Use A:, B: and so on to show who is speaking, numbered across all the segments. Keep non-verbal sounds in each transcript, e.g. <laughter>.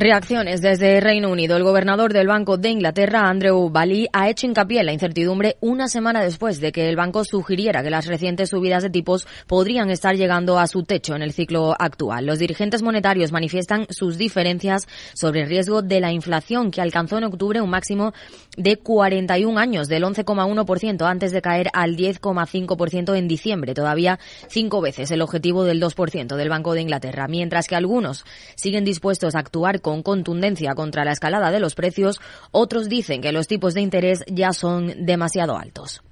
A: Reacciones desde Reino Unido. El gobernador del Banco de Inglaterra, Andrew Bailey, ha hecho hincapié en la incertidumbre una semana después de que el banco sugiriera que las recientes subidas de tipos podrían estar llegando a su techo en el ciclo actual. Los dirigentes monetarios manifiestan sus diferencias sobre el riesgo de la inflación, que alcanzó en octubre un máximo de 41 años, del 11,1% antes de caer al 10,5% en diciembre, todavía cinco veces el objetivo del 2% del Banco de Inglaterra, mientras que algunos siguen dispuestos a actuar con contundencia contra la escalada de los precios, otros dicen que los tipos de interés ya son demasiado altos.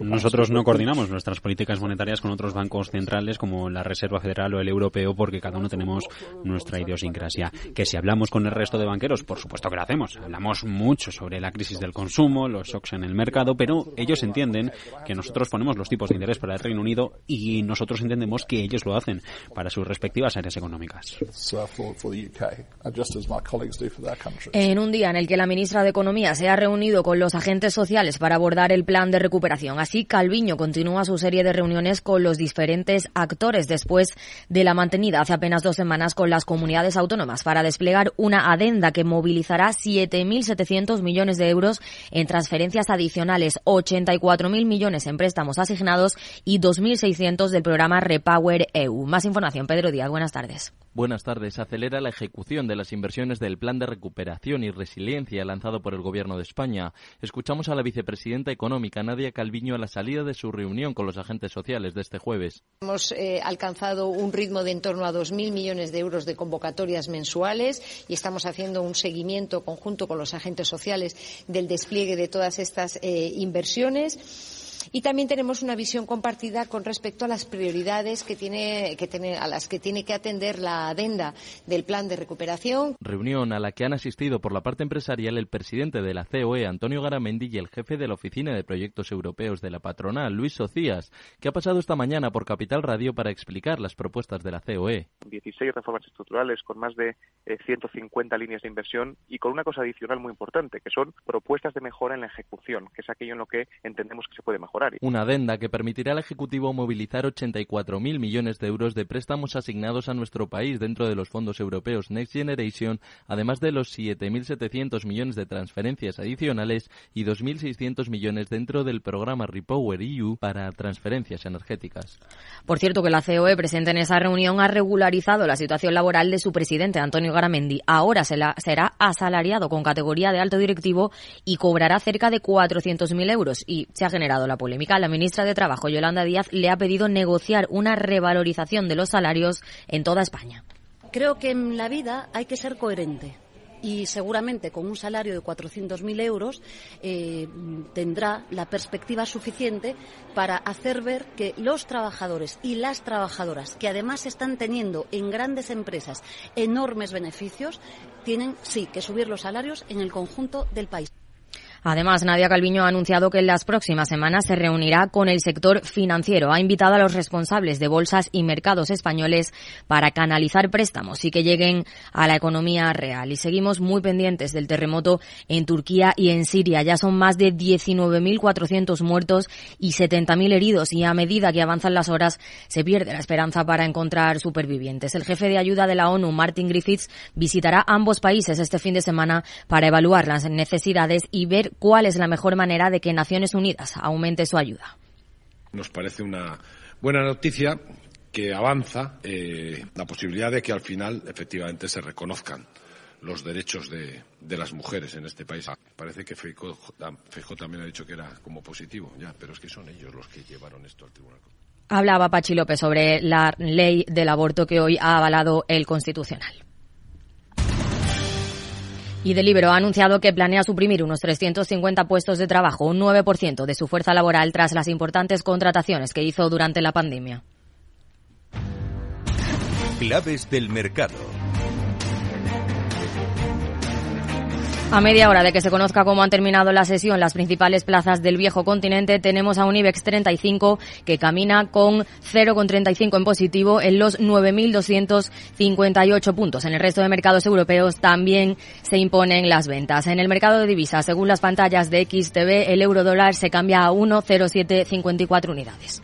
B: Nosotros no coordinamos nuestras políticas monetarias con otros bancos centrales como la Reserva Federal o el Europeo porque cada uno tenemos nuestra idiosincrasia. Que si hablamos con el resto de banqueros, por supuesto que lo hacemos. Hablamos mucho sobre la crisis del consumo, los shocks en el mercado, pero ellos entienden que nosotros ponemos los tipos de interés para el Reino Unido y nosotros entendemos que ellos lo hacen para sus respectivas áreas económicas.
A: En un día en el que la ministra de Economía se ha reunido con los agentes sociales para abordar el plan de recuperación. Así, Calviño continúa su serie de reuniones con los diferentes actores después de la mantenida hace apenas dos semanas con las comunidades autónomas para desplegar una adenda que movilizará 7.700 millones de euros en transferencias adicionales, 84.000 millones en préstamos asignados y 2.600 del programa Repower EU. Más información, Pedro Díaz. Buenas tardes.
C: Buenas tardes. Acelera la ejecución de las inversiones del Plan de Recuperación y Resiliencia lanzado por el Gobierno de España. Escuchamos a la vicepresidenta económica Nadia Calviño a la salida de su reunión con los agentes sociales de este jueves.
D: Hemos eh, alcanzado un ritmo de en torno a 2.000 millones de euros de convocatorias mensuales y estamos haciendo un seguimiento conjunto con los agentes sociales del despliegue de todas estas eh, inversiones y también tenemos una visión compartida con respecto a las prioridades que tiene, que tiene, a las que tiene que atender la adenda del plan de recuperación.
C: Reunión a la que han asistido por la parte empresarial el presidente de la COE, Antonio Garamendi, y el jefe de la Oficina de Proyectos Europeos de la patronal, Luis Socias, que ha pasado esta mañana por Capital Radio para explicar las propuestas de la COE.
E: 16 reformas estructurales con más de 150 eh, líneas de inversión y con una cosa adicional muy importante, que son propuestas de mejora en la ejecución, que es aquello en lo que entendemos que se puede mejorar
C: una adenda que permitirá al Ejecutivo movilizar 84.000 millones de euros de préstamos asignados a nuestro país dentro de los fondos europeos Next Generation, además de los 7.700 millones de transferencias adicionales y 2.600 millones dentro del programa Repower EU para transferencias energéticas.
A: Por cierto, que la COE presente en esa reunión ha regularizado la situación laboral de su presidente, Antonio Garamendi. Ahora será asalariado con categoría de alto directivo y cobrará cerca de 400.000 euros y se ha generado la polémica, la ministra de Trabajo, Yolanda Díaz, le ha pedido negociar una revalorización de los salarios en toda España.
F: Creo que en la vida hay que ser coherente y seguramente con un salario de 400.000 euros eh, tendrá la perspectiva suficiente para hacer ver que los trabajadores y las trabajadoras, que además están teniendo en grandes empresas enormes beneficios, tienen sí que subir los salarios en el conjunto del país.
A: Además, Nadia Calviño ha anunciado que en las próximas semanas se reunirá con el sector financiero. Ha invitado a los responsables de bolsas y mercados españoles para canalizar préstamos y que lleguen a la economía real. Y seguimos muy pendientes del terremoto en Turquía y en Siria. Ya son más de 19.400 muertos y 70.000 heridos y a medida que avanzan las horas se pierde la esperanza para encontrar supervivientes. El jefe de ayuda de la ONU, Martin Griffiths, visitará ambos países este fin de semana para evaluar las necesidades y ver cuál es la mejor manera de que Naciones Unidas aumente su ayuda.
G: Nos parece una buena noticia que avanza eh, la posibilidad de que al final efectivamente se reconozcan los derechos de, las mujeres en este país. Parece que Feijóo, también ha dicho que era como positivo, ya, pero es que son ellos los que llevaron esto al tribunal.
A: Hablaba Pachi López sobre la ley del aborto que hoy ha avalado el Constitucional. Y Delibero ha anunciado que planea suprimir unos 350 puestos de trabajo, un 9% de su fuerza laboral tras las importantes contrataciones que hizo durante la pandemia.
H: Claves del mercado.
A: A media hora de que se conozca cómo han terminado la sesión las principales plazas del viejo continente, tenemos a un IBEX 35 que camina con 0,35 en positivo en los 9.258 puntos. En el resto de mercados europeos también se imponen las ventas. En el mercado de divisas, según las pantallas de XTV, el euro dólar se cambia a 1,0754 unidades.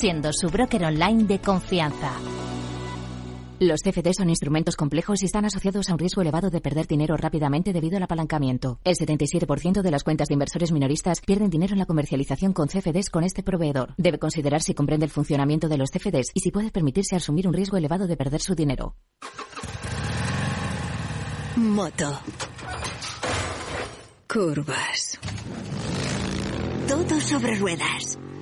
I: siendo su broker online de confianza. Los CFD son instrumentos complejos y están asociados a un riesgo elevado de perder dinero rápidamente debido al apalancamiento. El 77% de las cuentas de inversores minoristas pierden dinero en la comercialización con CFDs con este proveedor. Debe considerar si comprende el funcionamiento de los CFDs y si puede permitirse asumir un riesgo elevado de perder su dinero.
J: Moto. Curvas. Todo sobre ruedas.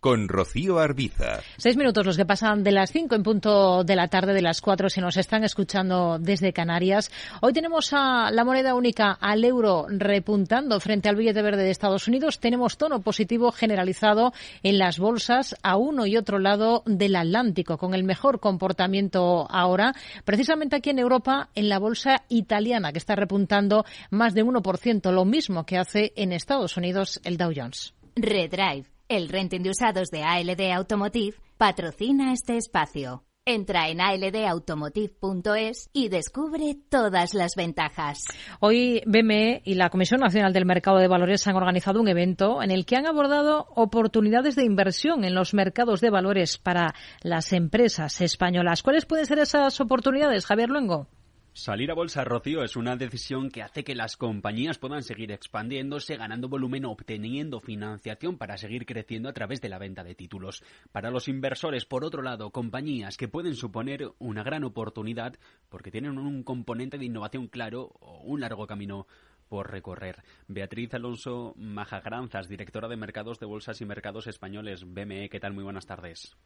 H: con Rocío Arbiza.
K: Seis minutos los que pasan de las cinco en punto de la tarde, de las cuatro, si nos están escuchando desde Canarias. Hoy tenemos a la moneda única, al euro, repuntando frente al billete verde de Estados Unidos. Tenemos tono positivo generalizado en las bolsas a uno y otro lado del Atlántico, con el mejor comportamiento ahora, precisamente aquí en Europa, en la bolsa italiana, que está repuntando más de 1%, lo mismo que hace en Estados Unidos el Dow Jones.
I: Redrive, el renting de usados de ALD Automotive, patrocina este espacio. Entra en aldautomotive.es y descubre todas las ventajas.
K: Hoy BME y la Comisión Nacional del Mercado de Valores han organizado un evento en el que han abordado oportunidades de inversión en los mercados de valores para las empresas españolas. ¿Cuáles pueden ser esas oportunidades, Javier Luengo?
B: Salir a bolsa, Rocío, es una decisión que hace que las compañías puedan seguir expandiéndose, ganando volumen, obteniendo financiación para seguir creciendo a través de la venta de títulos. Para los inversores, por otro lado, compañías que pueden suponer una gran oportunidad porque tienen un componente de innovación claro o un largo camino por recorrer. Beatriz Alonso Majagranzas, directora de Mercados de Bolsas y Mercados Españoles, BME, ¿qué tal? Muy buenas tardes.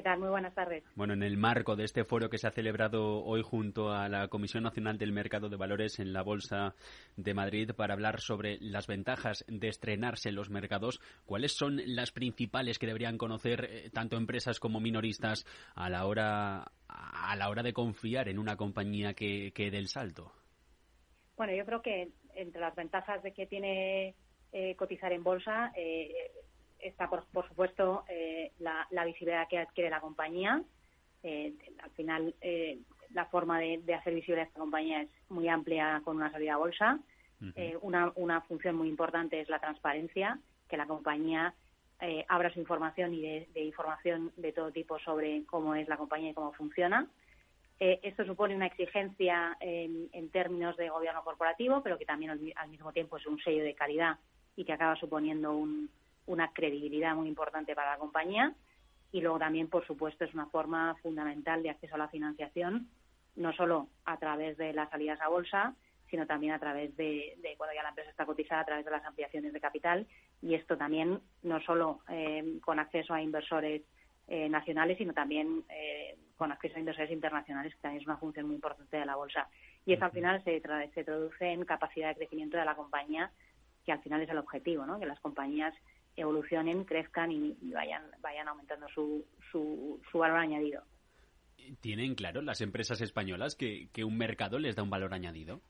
L: ¿Qué tal? Muy buenas tardes.
B: Bueno, en el marco de este foro que se ha celebrado hoy junto a la Comisión Nacional del Mercado de Valores en la Bolsa de Madrid para hablar sobre las ventajas de estrenarse en los mercados, ¿cuáles son las principales que deberían conocer eh, tanto empresas como minoristas a la hora a la hora de confiar en una compañía que, que dé el salto?
L: Bueno, yo creo que entre las ventajas de que tiene eh, cotizar en bolsa eh, está, por, por supuesto, eh, la, la, visibilidad que adquiere la compañía. Eh, al final, eh, la forma de, de, hacer visible a esta compañía es muy amplia con una salida a bolsa. Uh -huh. una, una función muy importante es la transparencia, que la compañía abra su información y de, de, información de todo tipo sobre cómo es la compañía y cómo funciona. esto supone una exigencia en, en, términos de gobierno corporativo, pero que también al, al mismo tiempo es un sello de calidad y que acaba suponiendo un, una credibilidad muy importante para la compañía y luego también, por supuesto, es una forma fundamental de acceso a la financiación, no solo a través de las salidas a bolsa, sino también a través de, de cuando ya la empresa está cotizada, a través de las ampliaciones de capital y esto también no solo eh, con acceso a inversores eh, nacionales, sino también eh, con acceso a inversores internacionales, que también es una función muy importante de la bolsa. Y eso al final se, tra se traduce en capacidad de crecimiento de la compañía, que al final es el objetivo, ¿no? que las compañías evolucionen, crezcan y, y vayan, vayan aumentando su, su, su, valor añadido.
B: ¿Tienen claro las empresas españolas que, que, un mercado les da un valor añadido?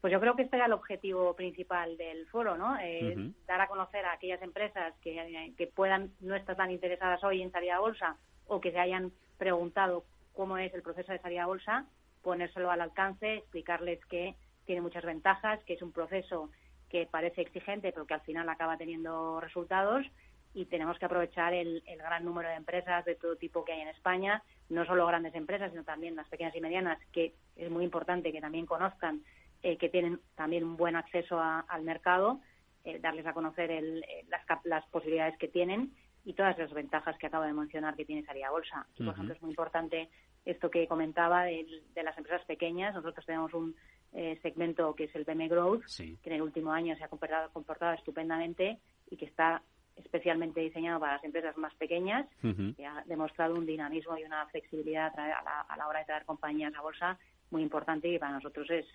L: Pues yo creo que este era el objetivo principal del foro, ¿no? Eh, uh -huh. Dar a conocer a aquellas empresas que, que puedan no estar tan interesadas hoy en salir a bolsa o que se hayan preguntado cómo es el proceso de salida a bolsa, ponérselo al alcance, explicarles que tiene muchas ventajas, que es un proceso que parece exigente, pero que al final acaba teniendo resultados y tenemos que aprovechar el, el, gran número de empresas de todo tipo que hay en España, no solo grandes empresas, sino también las pequeñas y medianas, que es muy importante que también conozcan eh, que tienen también un buen acceso al mercado, eh, darles a conocer el, las, las, posibilidades que tienen y todas las ventajas que acabo de mencionar que tiene salir a bolsa. por ejemplo, es muy importante esto que comentaba de, las empresas pequeñas. Nosotros tenemos un segmento que es el BM Growth, que en el último año se ha comportado, comportado estupendamente y que está especialmente diseñado para las empresas más pequeñas y ha demostrado un dinamismo y una flexibilidad a la, hora de traer compañías a bolsa muy importante y para nosotros es,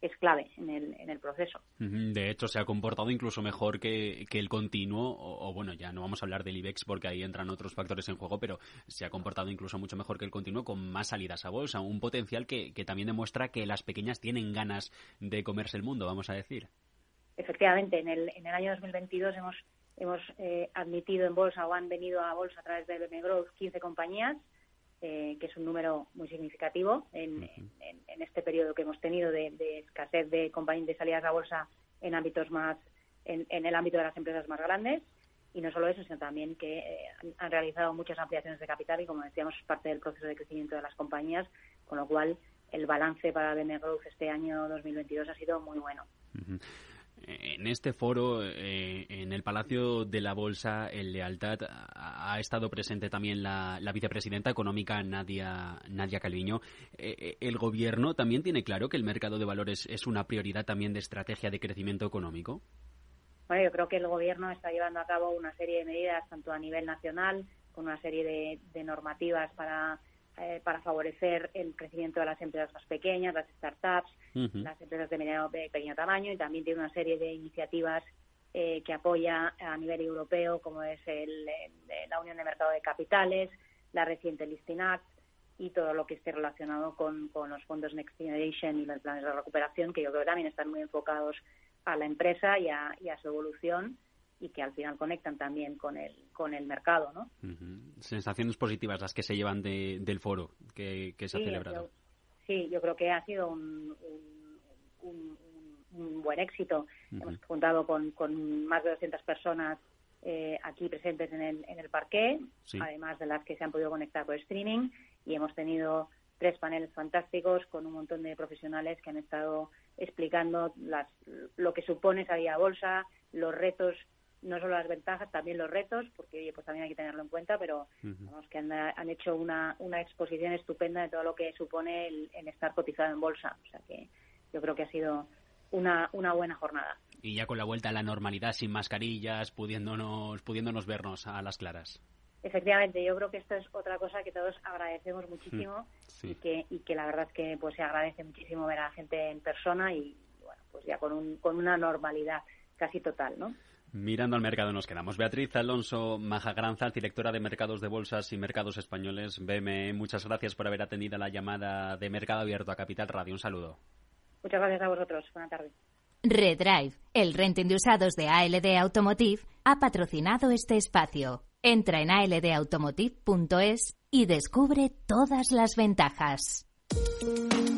L: es clave en el, en el proceso.
B: De hecho, se ha comportado incluso mejor que, que el continuo, o, bueno, ya no vamos a hablar del IBEX porque ahí entran otros factores en juego, pero se ha comportado incluso mucho mejor que el continuo con más salidas a bolsa, un potencial que, que también demuestra que las pequeñas tienen ganas de comerse el mundo, vamos a decir.
L: Efectivamente, en el, en el año 2022 hemos hemos eh, admitido en bolsa o han venido a bolsa a través de BM Growth 15 compañías, eh, que es un número muy significativo en, este periodo que hemos tenido de, escasez de compañías de salidas a bolsa en ámbitos más, en, el ámbito de las empresas más grandes. Y no solo eso, sino también que eh, han realizado muchas ampliaciones de capital y, como decíamos, es parte del proceso de crecimiento de las compañías, con lo cual el balance para BM Growth este año 2022 ha sido muy bueno.
B: En este foro, eh, en el Palacio de la Bolsa, el Lealtad, ha, estado presente también la, vicepresidenta económica Nadia, Nadia Calviño. Eh, eh, ¿El gobierno también tiene claro que el mercado de valores es una prioridad también de estrategia de crecimiento económico?
L: Bueno, yo creo que el gobierno está llevando a cabo una serie de medidas, tanto a nivel nacional, con una serie de normativas para eh, para favorecer el crecimiento de las empresas más pequeñas, las startups, las empresas de mediano pequeño tamaño y también tiene una serie de iniciativas eh, que apoya a nivel europeo, como es el, la Unión de Mercado de Capitales, la reciente Listing Act y todo lo que esté relacionado con, con los fondos Next Generation y los planes de recuperación, que yo creo que también están muy enfocados a la empresa y a, y a su evolución y que al final conectan también con el, con el mercado, ¿no?
B: Sensaciones positivas las que se llevan del foro que, se ha celebrado.
L: sí, yo creo que ha sido un, un, buen éxito. Hemos contado con, con más de 200 personas eh, aquí presentes en el, en el parque, además de las que se han podido conectar por streaming, y hemos tenido tres paneles fantásticos con un montón de profesionales que han estado explicando las, lo que supone esa bolsa, los retos no solo las ventajas, también los retos, porque pues también hay que tenerlo en cuenta, pero vamos, que han, hecho una, una exposición estupenda de todo lo que supone el, estar cotizado en bolsa. O sea que yo creo que ha sido una, una buena jornada.
B: Y ya con la vuelta a la normalidad, sin mascarillas, pudiéndonos, pudiéndonos vernos a las claras.
L: Efectivamente, yo creo que esto es otra cosa que todos agradecemos muchísimo mm, y, que, y que la verdad es que pues se agradece muchísimo ver a la gente en persona y bueno, pues ya con, un, con una normalidad casi total, ¿no?
B: Mirando al mercado nos quedamos. Beatriz Alonso Majagranza, directora de Mercados de Bolsas y Mercados Españoles, BME. Muchas gracias por haber atendido la llamada de Mercado Abierto a Capital Radio. Un saludo.
L: Muchas gracias a vosotros. Buenas tardes.
I: Redrive, el renting de usados de ALD Automotive, ha patrocinado este espacio. Entra en aldautomotive.es y descubre todas las ventajas.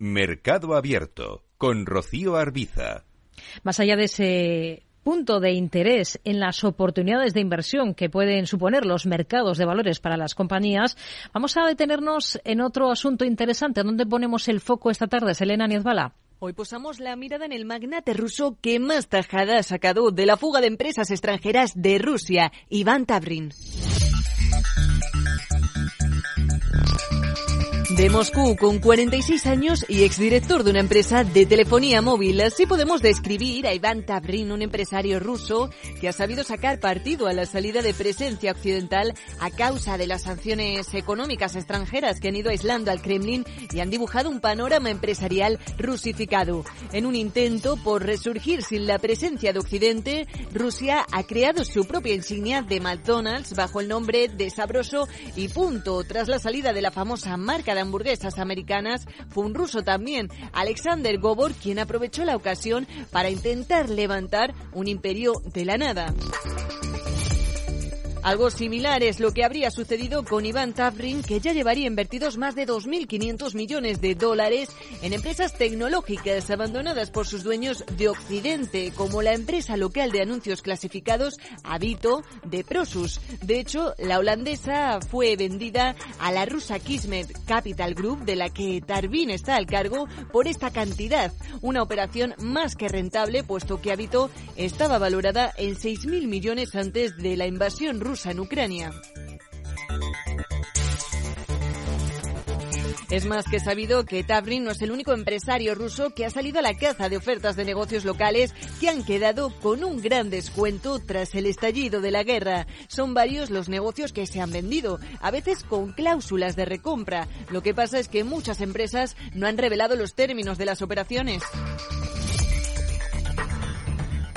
H: Mercado Abierto con Rocío Arbiza.
K: Más allá de ese punto de interés en las oportunidades de inversión que pueden suponer los mercados de valores para las compañías, vamos a detenernos en otro asunto interesante. ¿Dónde ponemos el foco esta tarde, Selena Niezbala?
M: Hoy posamos la mirada en el magnate ruso que más tajada ha sacado de la fuga de empresas extranjeras de Rusia, Iván Tabrin. De Moscú, con 46 años y exdirector de una empresa de telefonía móvil. Así podemos describir a Iván Tabrin, un empresario ruso que ha sabido sacar partido a la salida de presencia occidental a causa de las sanciones económicas extranjeras que han ido aislando al Kremlin y han dibujado un panorama empresarial rusificado. En un intento por resurgir sin la presencia de Occidente, Rusia ha creado su propia insignia de McDonald's bajo el nombre de Sabroso y Punto, tras la salida de la famosa marca de hamburguesas americanas fue un ruso también, Alexander Gobor, quien aprovechó la ocasión para intentar levantar un imperio de la nada. Algo similar es lo que habría sucedido con Iván Tavrin, que ya llevaría invertidos más de 2.500 millones de dólares en empresas tecnológicas abandonadas por sus dueños de Occidente, como la empresa local de anuncios clasificados Avito de Prosus. De hecho, la holandesa fue vendida a la rusa Kismet Capital Group, de la que Tarvin está al cargo, por esta cantidad. Una operación más que rentable, puesto que Avito estaba valorada en 6.000 millones antes de la invasión rusa en Ucrania. Es más que sabido que Tavrin no es el único empresario ruso que ha salido a la caza de ofertas de negocios locales que han quedado con un gran descuento tras el estallido de la guerra. Son varios los negocios que se han vendido, a veces con cláusulas de recompra. Lo que pasa es que muchas empresas no han revelado los términos de las operaciones.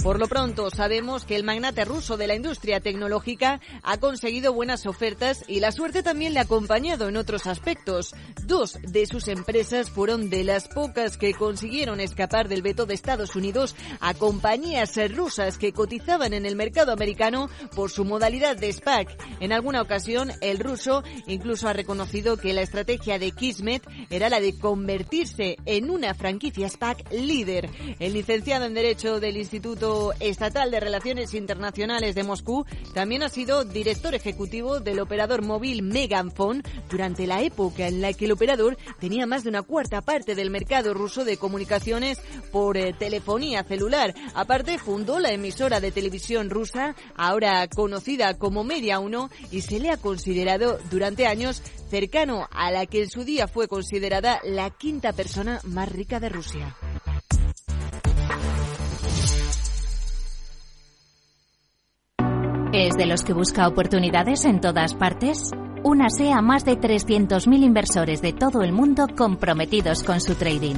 M: Por lo pronto, sabemos que el magnate ruso de la industria tecnológica ha conseguido buenas ofertas y la suerte también le ha acompañado en otros aspectos. Dos de sus empresas fueron de las pocas que consiguieron escapar del veto de Estados Unidos a compañías rusas que cotizaban en el mercado americano por su modalidad de SPAC. En alguna ocasión, el ruso incluso ha reconocido que la estrategia de Kismet era la de convertirse en una franquicia SPAC líder. El licenciado en Derecho del Instituto Estatal de Relaciones Internacionales de Moscú, también ha sido director ejecutivo del operador móvil Meganphone durante la época en la que el operador tenía más de una cuarta parte del mercado ruso de comunicaciones por eh, telefonía celular. Aparte, fundó la emisora de televisión rusa, ahora conocida como Media 1, y se le ha considerado durante años cercano a la que en su día fue considerada la quinta persona más rica de Rusia.
I: ¿Es de los que busca oportunidades en todas partes? Únase a más de 300.000 inversores de todo el mundo comprometidos con su trading.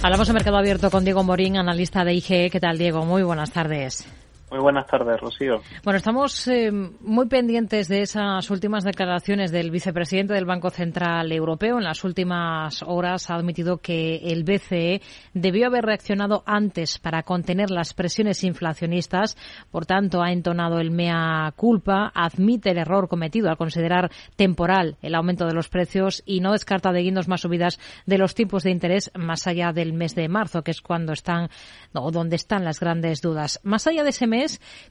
K: Hablamos de Mercado Abierto con Diego Morín, analista de IGE. ¿Qué tal, Diego? Muy buenas tardes.
N: Muy buenas tardes, Rocío.
K: Bueno, estamos eh, muy pendientes de esas últimas declaraciones del vicepresidente del Banco Central Europeo. En las últimas horas ha admitido que el BCE debió haber reaccionado antes para contener las presiones inflacionistas. Por tanto, ha entonado el mea culpa, admite el error cometido al considerar temporal el aumento de los precios y no descarta de guindos más subidas de los tipos de interés más allá del mes de marzo, que es cuando están o donde están las grandes dudas. Más allá de ese mes,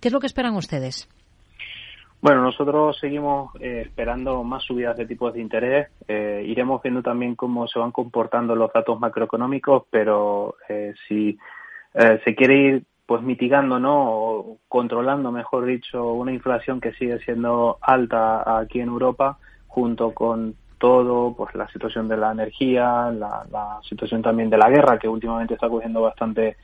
K: ¿Qué es lo que esperan ustedes?
N: Bueno, nosotros seguimos eh, esperando más subidas de tipos de interés. Eh, iremos viendo también cómo se van comportando los datos macroeconómicos, pero eh, si se quiere ir pues mitigando, ¿no? O controlando, mejor dicho, una inflación que sigue siendo alta aquí en Europa, junto con todo, pues la situación de la energía, la, la situación también de la guerra, que últimamente está cogiendo bastante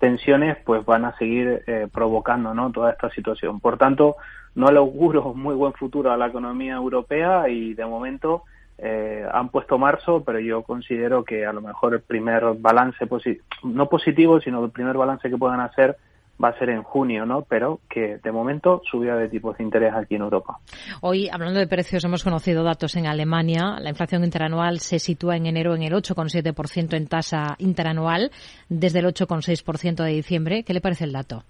N: tensiones pues van a seguir eh, provocando ¿no? toda esta situación. Por tanto, no le auguro <laughs> muy buen futuro a la economía europea y de momento eh, han puesto marzo, pero yo considero que a lo mejor el primer balance, no positivo, sino el primer balance que puedan hacer va a ser en junio, ¿no? Pero que de momento subida de tipos de interés aquí en Europa.
K: Hoy, hablando de precios, hemos conocido datos en Alemania. La inflación interanual se sitúa en enero en el 8,7% en tasa interanual, desde el 8,6% de diciembre. ¿Qué le parece el dato?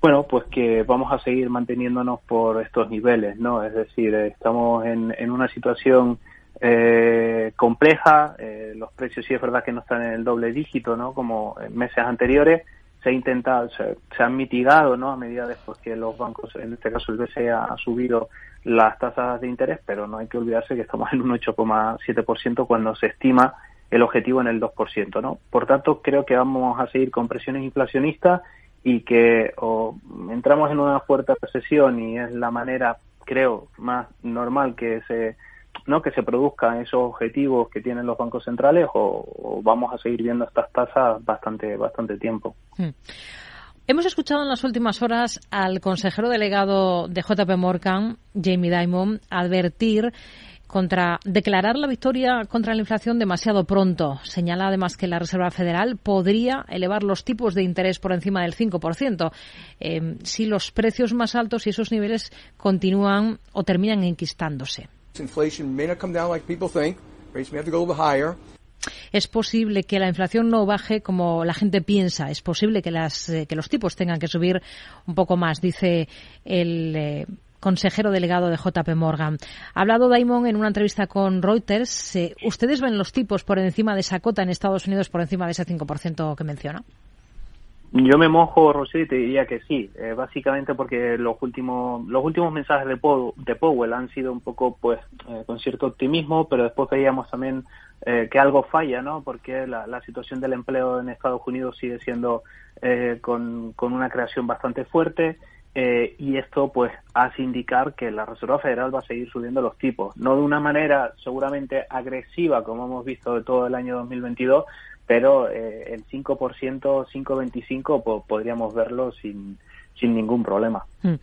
N: Bueno, pues que vamos a seguir manteniéndonos por estos niveles, ¿no? Es decir, estamos en, en una situación eh, compleja, eh, los precios sí es verdad que no están en el doble dígito, ¿no? Como en meses anteriores, se ha intentado, se, han mitigado, ¿no? A medida después que los bancos, en este caso el BCE ha, subido las tasas de interés, pero no hay que olvidarse que estamos en un 8,7% cuando se estima el objetivo en el 2%, ¿no? Por tanto, creo que vamos a seguir con presiones inflacionistas y que o entramos en una fuerte recesión y es la manera, creo, más normal que se no que se produzcan esos objetivos que tienen los bancos centrales o, vamos a seguir viendo estas tasas bastante bastante tiempo. Hmm.
K: Hemos escuchado en las últimas horas al consejero delegado de JP Morgan, Jamie Dimon, advertir contra declarar la victoria contra la inflación demasiado pronto. Señala además que la Reserva Federal podría elevar los tipos de interés por encima del 5% eh, si los precios más altos y esos niveles continúan o terminan enquistándose. Es posible que la inflación no baje como la gente piensa. Es posible que, las, eh, que los tipos tengan que subir un poco más, dice el eh, consejero delegado de JP Morgan. Ha hablado Daimon en una entrevista con Reuters. Eh, ¿Ustedes ven los tipos por encima de esa cota en Estados Unidos, por encima de ese 5% que menciona?
N: Yo me mojo, Rosy, y te diría que sí, eh, básicamente porque los últimos los últimos mensajes de, de Powell han sido un poco, pues, eh, con cierto optimismo, pero después veíamos también eh, que algo falla, ¿no? Porque la, la, situación del empleo en Estados Unidos sigue siendo con, con una creación bastante fuerte y esto, pues, hace indicar que la Reserva Federal va a seguir subiendo los tipos, no de una manera seguramente agresiva como hemos visto de todo el año 2022, pero eh, el 5%, 5,25 podríamos verlo sin, sin ningún problema. Mm.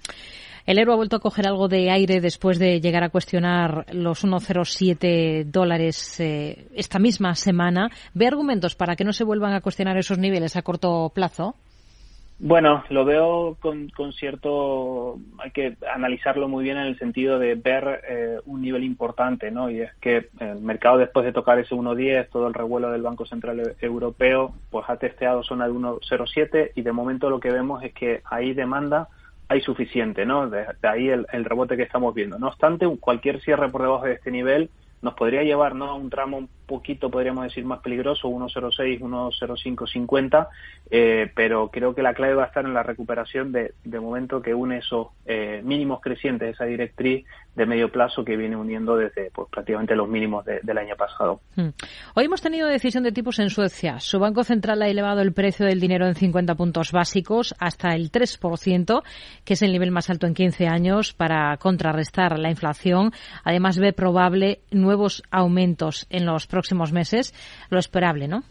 K: El euro ha vuelto a coger algo de aire después de llegar a cuestionar los 1,07 dólares eh, esta misma semana. ¿Ve argumentos para que no se vuelvan a cuestionar esos niveles a corto plazo?
N: Bueno, lo veo con, con, cierto, hay que analizarlo muy bien en el sentido de ver eh, un nivel importante, ¿no? Y es que el mercado después de tocar ese 1.10, todo el revuelo del Banco Central Europeo, pues ha testeado zona de 1.07 y de momento lo que vemos es que hay demanda, hay suficiente, ¿no? De, ahí el, el, rebote que estamos viendo. No obstante, cualquier cierre por debajo de este nivel nos podría llevar ¿no? a un tramo un poquito, podríamos decir, más peligroso, 1.06, 1.0550, eh, pero creo que la clave va a estar en la recuperación de, de momento que une esos eh, mínimos crecientes, esa directriz de medio plazo que viene uniendo desde pues, prácticamente los mínimos del año pasado. Hmm.
K: Hoy hemos tenido decisión de tipos en Suecia. Su Banco Central ha elevado el precio del dinero en 50 puntos básicos hasta el 3%, que es el nivel más alto en 15 años, para contrarrestar la inflación. Además, ve probable nuevos aumentos en los próximos meses. Lo esperable, ¿no?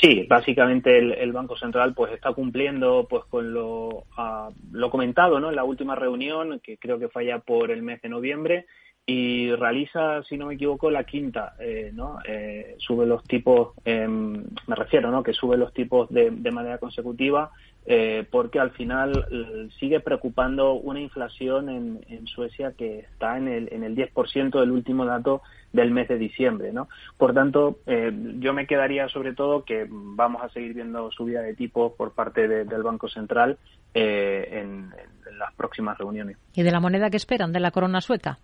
N: Sí, básicamente el, Banco Central pues está cumpliendo pues con lo, ah, lo comentado ¿no? en la última reunión, que creo que falla por el mes de noviembre, y realiza, si no me equivoco, la quinta, eh, ¿no? Eh, sube los tipos, em, me refiero, ¿no? Que sube los tipos de, de manera consecutiva eh, porque al final eh, sigue preocupando una inflación en, Suecia que está en el, en el 10% del último dato del mes de diciembre. ¿no? Por tanto, eh, yo me quedaría sobre todo que vamos a seguir viendo subida de tipos por parte del Banco Central en, en las próximas reuniones.
K: ¿Y de la moneda que esperan, de la corona sueca?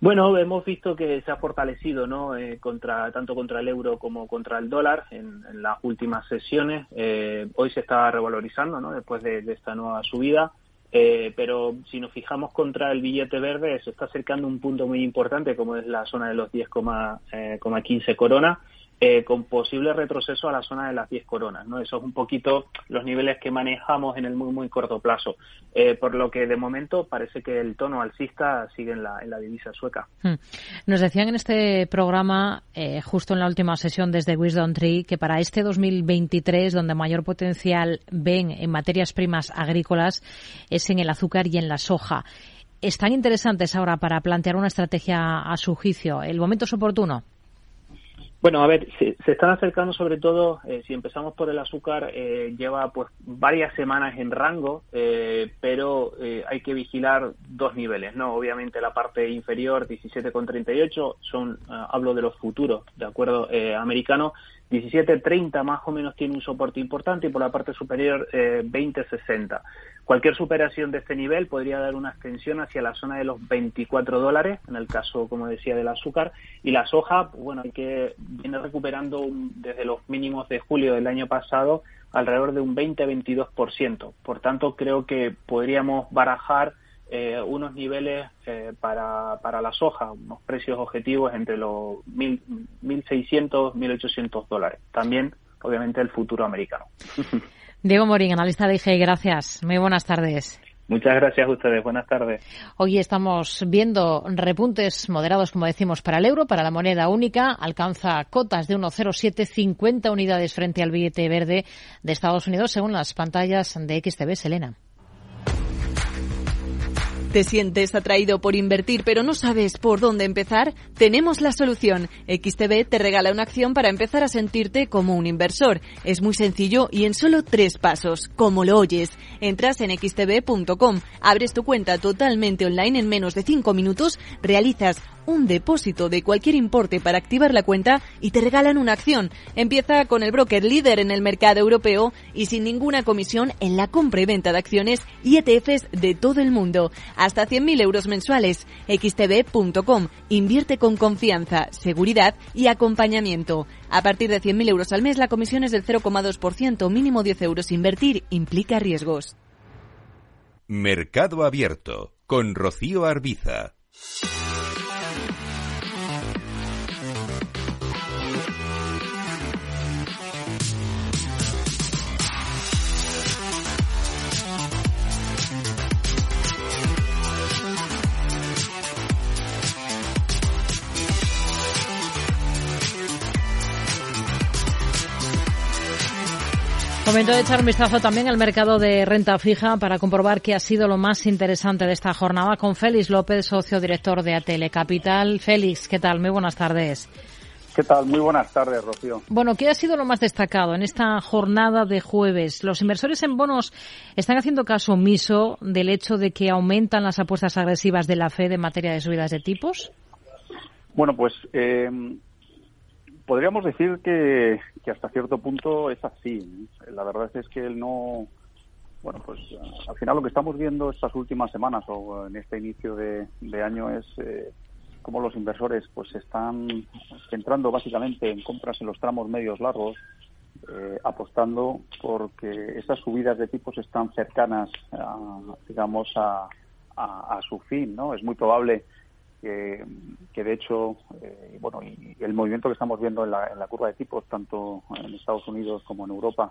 N: Bueno, hemos visto que se ha fortalecido, ¿no? Eh, contra tanto contra el euro como contra el dólar en, las últimas sesiones. Eh, hoy se está revalorizando, ¿no? Después de, esta nueva subida. Eh, pero si nos fijamos contra el billete verde, se está acercando un punto muy importante, como es la zona de los 10,15 corona eh, con posible retroceso a la zona de las 10 coronas. ¿no? Eso es un poquito los niveles que manejamos en el muy, muy corto plazo. Eh, por lo que de momento parece que el tono alcista sigue en la, en la divisa sueca. Hmm.
K: Nos decían en este programa, eh, justo en la última sesión desde Wisdom Tree, que para este 2023, donde mayor potencial ven en materias primas agrícolas, es en el azúcar y en la soja. ¿Están interesantes ahora para plantear una estrategia a su juicio? ¿El momento es oportuno?
N: Bueno, a ver, se, están acercando sobre todo, eh, si empezamos por el azúcar, eh, lleva pues varias semanas en rango, eh, pero hay que vigilar dos niveles, ¿no? Obviamente la parte inferior, 17,38, son, hablo de los futuros, de acuerdo, americano, 17.30 más o menos tiene un soporte importante y por la parte superior eh, 20.60. Cualquier superación de este nivel podría dar una extensión hacia la zona de los 24 dólares, en el caso, como decía, del azúcar. Y la soja, pues bueno, hay que viene recuperando desde los mínimos de julio del año pasado alrededor de un 20-22%. Por tanto, creo que podríamos barajar eh, unos niveles eh, para, para la soja, unos precios objetivos entre los 1.600, 1.800 dólares. También, obviamente, el futuro americano. <laughs>
K: Diego Morín, analista de IG, gracias. Muy buenas tardes.
N: Muchas gracias a ustedes. Buenas tardes.
K: Hoy estamos viendo repuntes moderados, como decimos, para el euro, para la moneda única. Alcanza cotas de 1,0750 unidades frente al billete verde de Estados Unidos, según las pantallas de XTB. Selena.
M: ¿Te sientes atraído por invertir pero no sabes por dónde empezar? Tenemos la solución. XTB te regala una acción para empezar a sentirte como un inversor. Es muy sencillo y en solo tres pasos, como lo oyes. Entras en xtb.com, abres tu cuenta totalmente online en menos de cinco minutos, realizas un depósito de cualquier importe para activar la cuenta y te regalan una acción. Empieza con el broker líder en el mercado europeo y sin ninguna comisión en la compra y venta de acciones y ETFs de todo el mundo. Hasta 100.000 euros mensuales. xtb.com. Invierte con confianza, seguridad y acompañamiento. A partir de 100.000 euros al mes la comisión es del 0,2%, mínimo 10 euros. Invertir implica riesgos.
H: Mercado Abierto con Rocío Arbiza.
K: Momento de echar un vistazo también al mercado de renta fija para comprobar qué ha sido lo más interesante de esta jornada con Félix López, socio director de Atele Capital. Félix, ¿qué tal? Muy buenas tardes.
O: ¿Qué tal? Muy buenas tardes, Rocío.
K: Bueno, ¿qué ha sido lo más destacado en esta jornada de jueves? Los inversores en bonos están haciendo caso omiso del hecho de que aumentan las apuestas agresivas de la Fed en materia de subidas de tipos.
O: Bueno, pues eh, podríamos decir que, que, hasta cierto punto es así. La verdad es que él no. Bueno, pues al final lo que estamos viendo estas últimas semanas o en este inicio de, de año es eh, cómo los inversores pues están centrando básicamente en compras en los tramos medios largos, eh, apostando porque esas subidas de tipos están cercanas, a, digamos, a, a, a su fin. ¿no? Es muy probable que, de hecho, eh, bueno, y el movimiento que estamos viendo en la, en la curva de tipos, tanto en Estados Unidos como en Europa,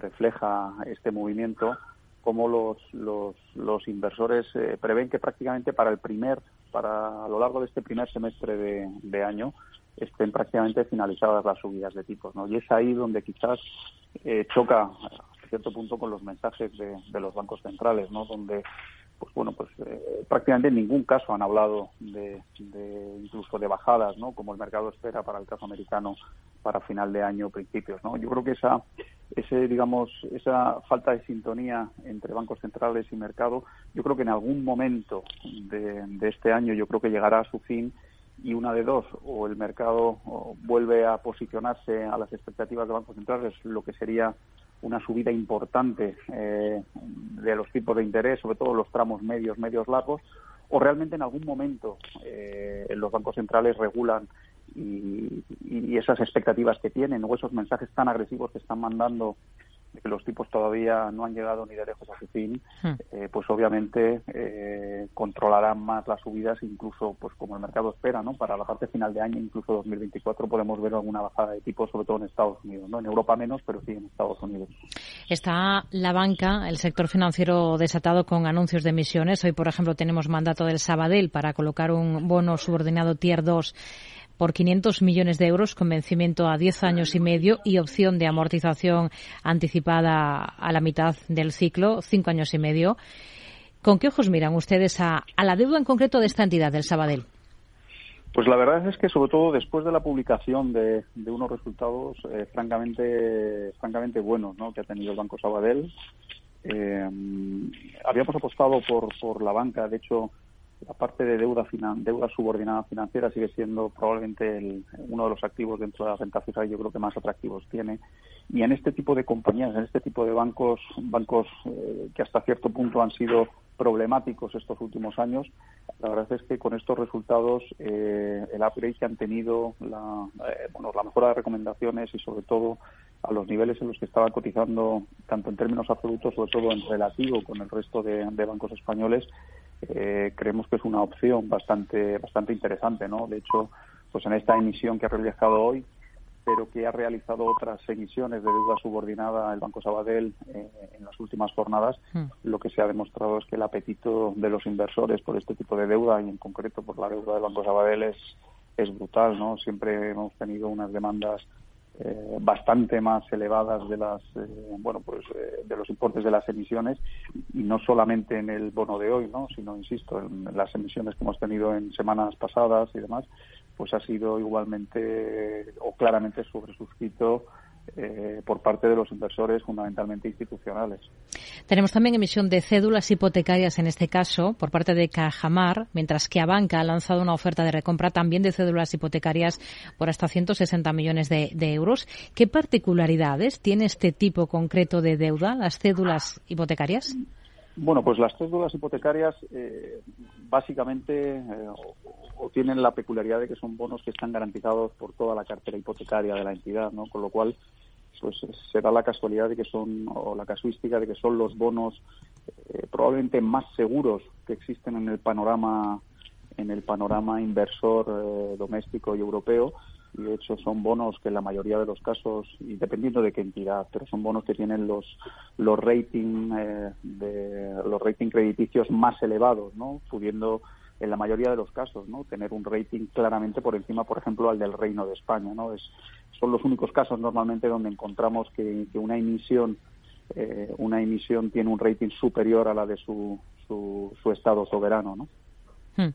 O: refleja este movimiento, como los, los, los inversores eh, prevén que prácticamente para el primer, para a lo largo de este primer semestre de, de año, estén prácticamente finalizadas las subidas de tipos, ¿no? Y es ahí donde quizás eh, choca a cierto punto con los mensajes de, de los bancos centrales, ¿no? Donde pues bueno, pues eh, prácticamente en ningún caso han hablado de, de, incluso de bajadas, ¿no? Como el mercado espera para el caso americano para final de año, principios, ¿no? Yo creo que esa, ese, digamos, esa falta de sintonía entre bancos centrales y mercado, yo creo que en algún momento de, de este año, yo creo que llegará a su fin y una de dos, o el mercado vuelve a posicionarse a las expectativas de bancos centrales, lo que sería una subida importante eh, de los tipos de interés, sobre todo los tramos medios, medios largos, o realmente en algún momento eh, los bancos centrales regulan y, esas expectativas que tienen o esos mensajes tan agresivos que están mandando que los tipos todavía no han llegado ni de lejos a su fin, hmm. eh, pues obviamente eh, controlarán más las subidas, incluso pues como el mercado espera, ¿no? Para la parte final de año, incluso 2024, podemos ver alguna bajada de tipos, sobre todo en Estados Unidos, ¿no? En Europa menos, pero sí en Estados Unidos.
K: Está la banca, el sector financiero desatado con anuncios de emisiones. Hoy, por ejemplo, tenemos mandato del Sabadell para colocar un bono subordinado Tier 2 por 500 millones de euros con vencimiento a 10 años y medio y opción de amortización anticipada a la mitad del ciclo, 5 años y medio. ¿Con qué ojos miran ustedes a, la deuda en concreto de esta entidad, del Sabadell?
O: Pues la verdad es que sobre todo después de la publicación de, de unos resultados eh, francamente francamente buenos ¿no? que ha tenido el Banco Sabadell, eh, habíamos apostado por, por la banca, de hecho la parte de deuda deuda subordinada financiera sigue siendo probablemente uno de los activos dentro de la renta fija yo creo que más atractivos tiene. Y en este tipo de compañías en este tipo de bancos bancos eh, que hasta cierto punto han sido problemáticos estos últimos años la verdad es que con estos resultados eh, el upgrade que han tenido la eh, bueno la mejora de recomendaciones y sobre todo a los niveles en los que estaba cotizando tanto en términos absolutos sobre todo en relativo con el resto de bancos españoles eh, creemos que es una opción bastante bastante interesante, ¿no? De hecho, pues en esta emisión que ha realizado hoy, pero que ha realizado otras emisiones de deuda subordinada el Banco Sabadell eh, en las últimas jornadas, hmm. lo que se ha demostrado es que el apetito de los inversores por este tipo de deuda y en concreto por la deuda del Banco Sabadell es, es brutal, ¿no? Siempre hemos tenido unas demandas eh, bastante más elevadas de las eh, bueno pues eh, de los importes de las emisiones y no solamente en el bono de hoy no sino insisto en las emisiones que hemos tenido en semanas pasadas y demás pues ha sido igualmente o claramente sobresuscrito eh, por parte de los inversores fundamentalmente institucionales.
K: Tenemos también emisión de cédulas hipotecarias en este caso por parte de Cajamar, mientras que Abanca ha lanzado una oferta de recompra también de cédulas hipotecarias por hasta 160 millones de, euros. ¿Qué particularidades tiene este tipo concreto de deuda, las cédulas hipotecarias?
O: Bueno, pues las cédulas hipotecarias eh, básicamente eh, o, tienen la peculiaridad de que son bonos que están garantizados por toda la cartera hipotecaria de la entidad, ¿no? Con lo cual, pues se da la casualidad de que son, o la casuística de que son los bonos eh, probablemente más seguros que existen en el panorama en el panorama inversor doméstico y europeo y de hecho son bonos que en la mayoría de los casos, y dependiendo de qué entidad, pero son bonos que tienen los los rating eh, de los rating crediticios más elevados, ¿no? Pudiendo en la mayoría de los casos, ¿no? Tener un rating claramente por encima, por ejemplo, al del Reino de España, ¿no? Es, son los únicos casos normalmente donde encontramos que, una emisión eh, una emisión tiene un rating superior a la de su, su, su estado soberano, ¿no?
K: Hmm.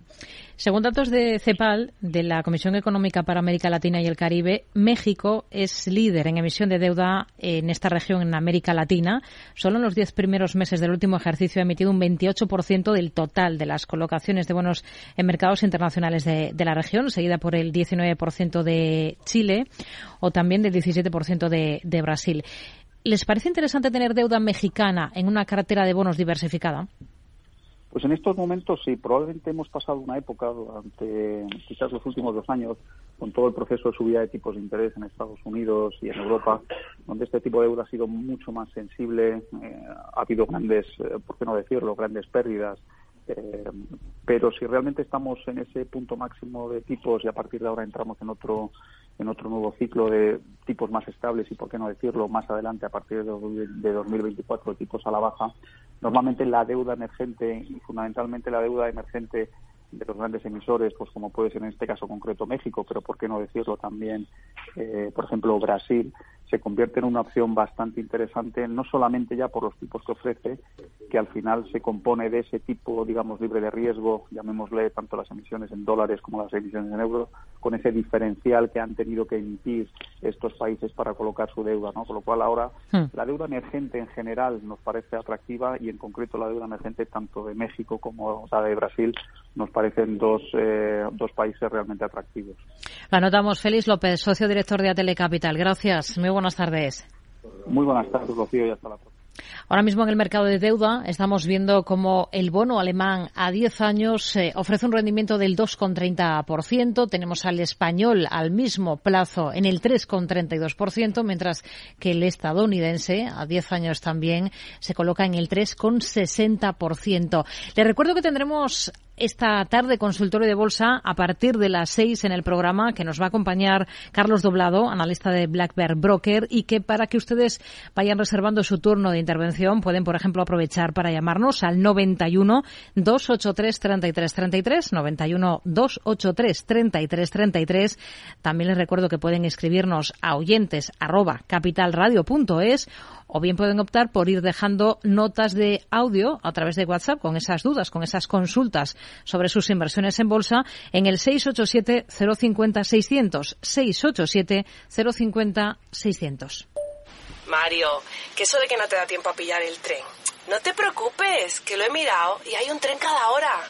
K: Según datos de CEPAL, de la Comisión Económica para América Latina y el Caribe, México es líder en emisión de deuda en esta región, en América Latina. Solo en los diez primeros meses del último ejercicio ha emitido un 28% del total de las colocaciones de bonos en mercados internacionales de, la región, seguida por el 19% de Chile o también del 17% de, de Brasil. ¿Les parece interesante tener deuda mexicana en una cartera de bonos diversificada?
O: Pues en estos momentos sí, probablemente hemos pasado una época durante quizás los últimos dos años con todo el proceso de subida de tipos de interés en Estados Unidos y en Europa, donde este tipo de deuda ha sido mucho más sensible, eh, ha habido grandes, eh, por qué no decirlo, grandes pérdidas. Eh, pero si realmente estamos en ese punto máximo de tipos y a partir de ahora entramos en otro en otro nuevo ciclo de tipos más estables y, por qué no decirlo, más adelante, a partir de 2024, tipos a la baja, normalmente la deuda emergente y fundamentalmente la deuda emergente de los grandes emisores, pues como puede ser en este caso concreto México, pero por qué no decirlo también, eh, por ejemplo, Brasil, se convierte en una opción bastante interesante, no solamente ya por los tipos que ofrece, que al final se compone de ese tipo, digamos, libre de riesgo, llamémosle tanto las emisiones en dólares como las emisiones en euros, con ese diferencial que han tenido que emitir estos países para colocar su deuda, ¿no? Con lo cual ahora hmm. la deuda emergente en general nos parece atractiva y en concreto la deuda emergente tanto de México como la de Brasil nos parecen dos, eh, dos países realmente atractivos.
K: La notamos. Félix López, socio director de Atele Capital. Gracias. Muy buenas tardes.
O: Muy buenas tardes, Rocío, y hasta la próxima.
K: Ahora mismo en el mercado de deuda estamos viendo como el bono alemán a 10 años eh, ofrece un rendimiento del 2,30%. Tenemos al español al mismo plazo en el 3,32%, mientras que el estadounidense a 10 años también se coloca en el 3,60%. Le recuerdo que tendremos esta tarde consultorio de bolsa a partir de las seis en el programa que nos va a acompañar Carlos Doblado, analista de Black Bear Broker, y que para que ustedes vayan reservando su turno de intervención pueden, por ejemplo, aprovechar para llamarnos al 91 283 33 33, 91 283 33 33. También les recuerdo que pueden escribirnos a oyentes arroba capitalradio.es o bien pueden optar por ir dejando notas de audio a través de WhatsApp con esas dudas, con esas consultas sobre sus inversiones en bolsa en el 687 050 600 687 050 600.
P: Mario, que eso de que no te da tiempo a pillar el tren. No te preocupes, que lo he mirado y hay un tren cada hora.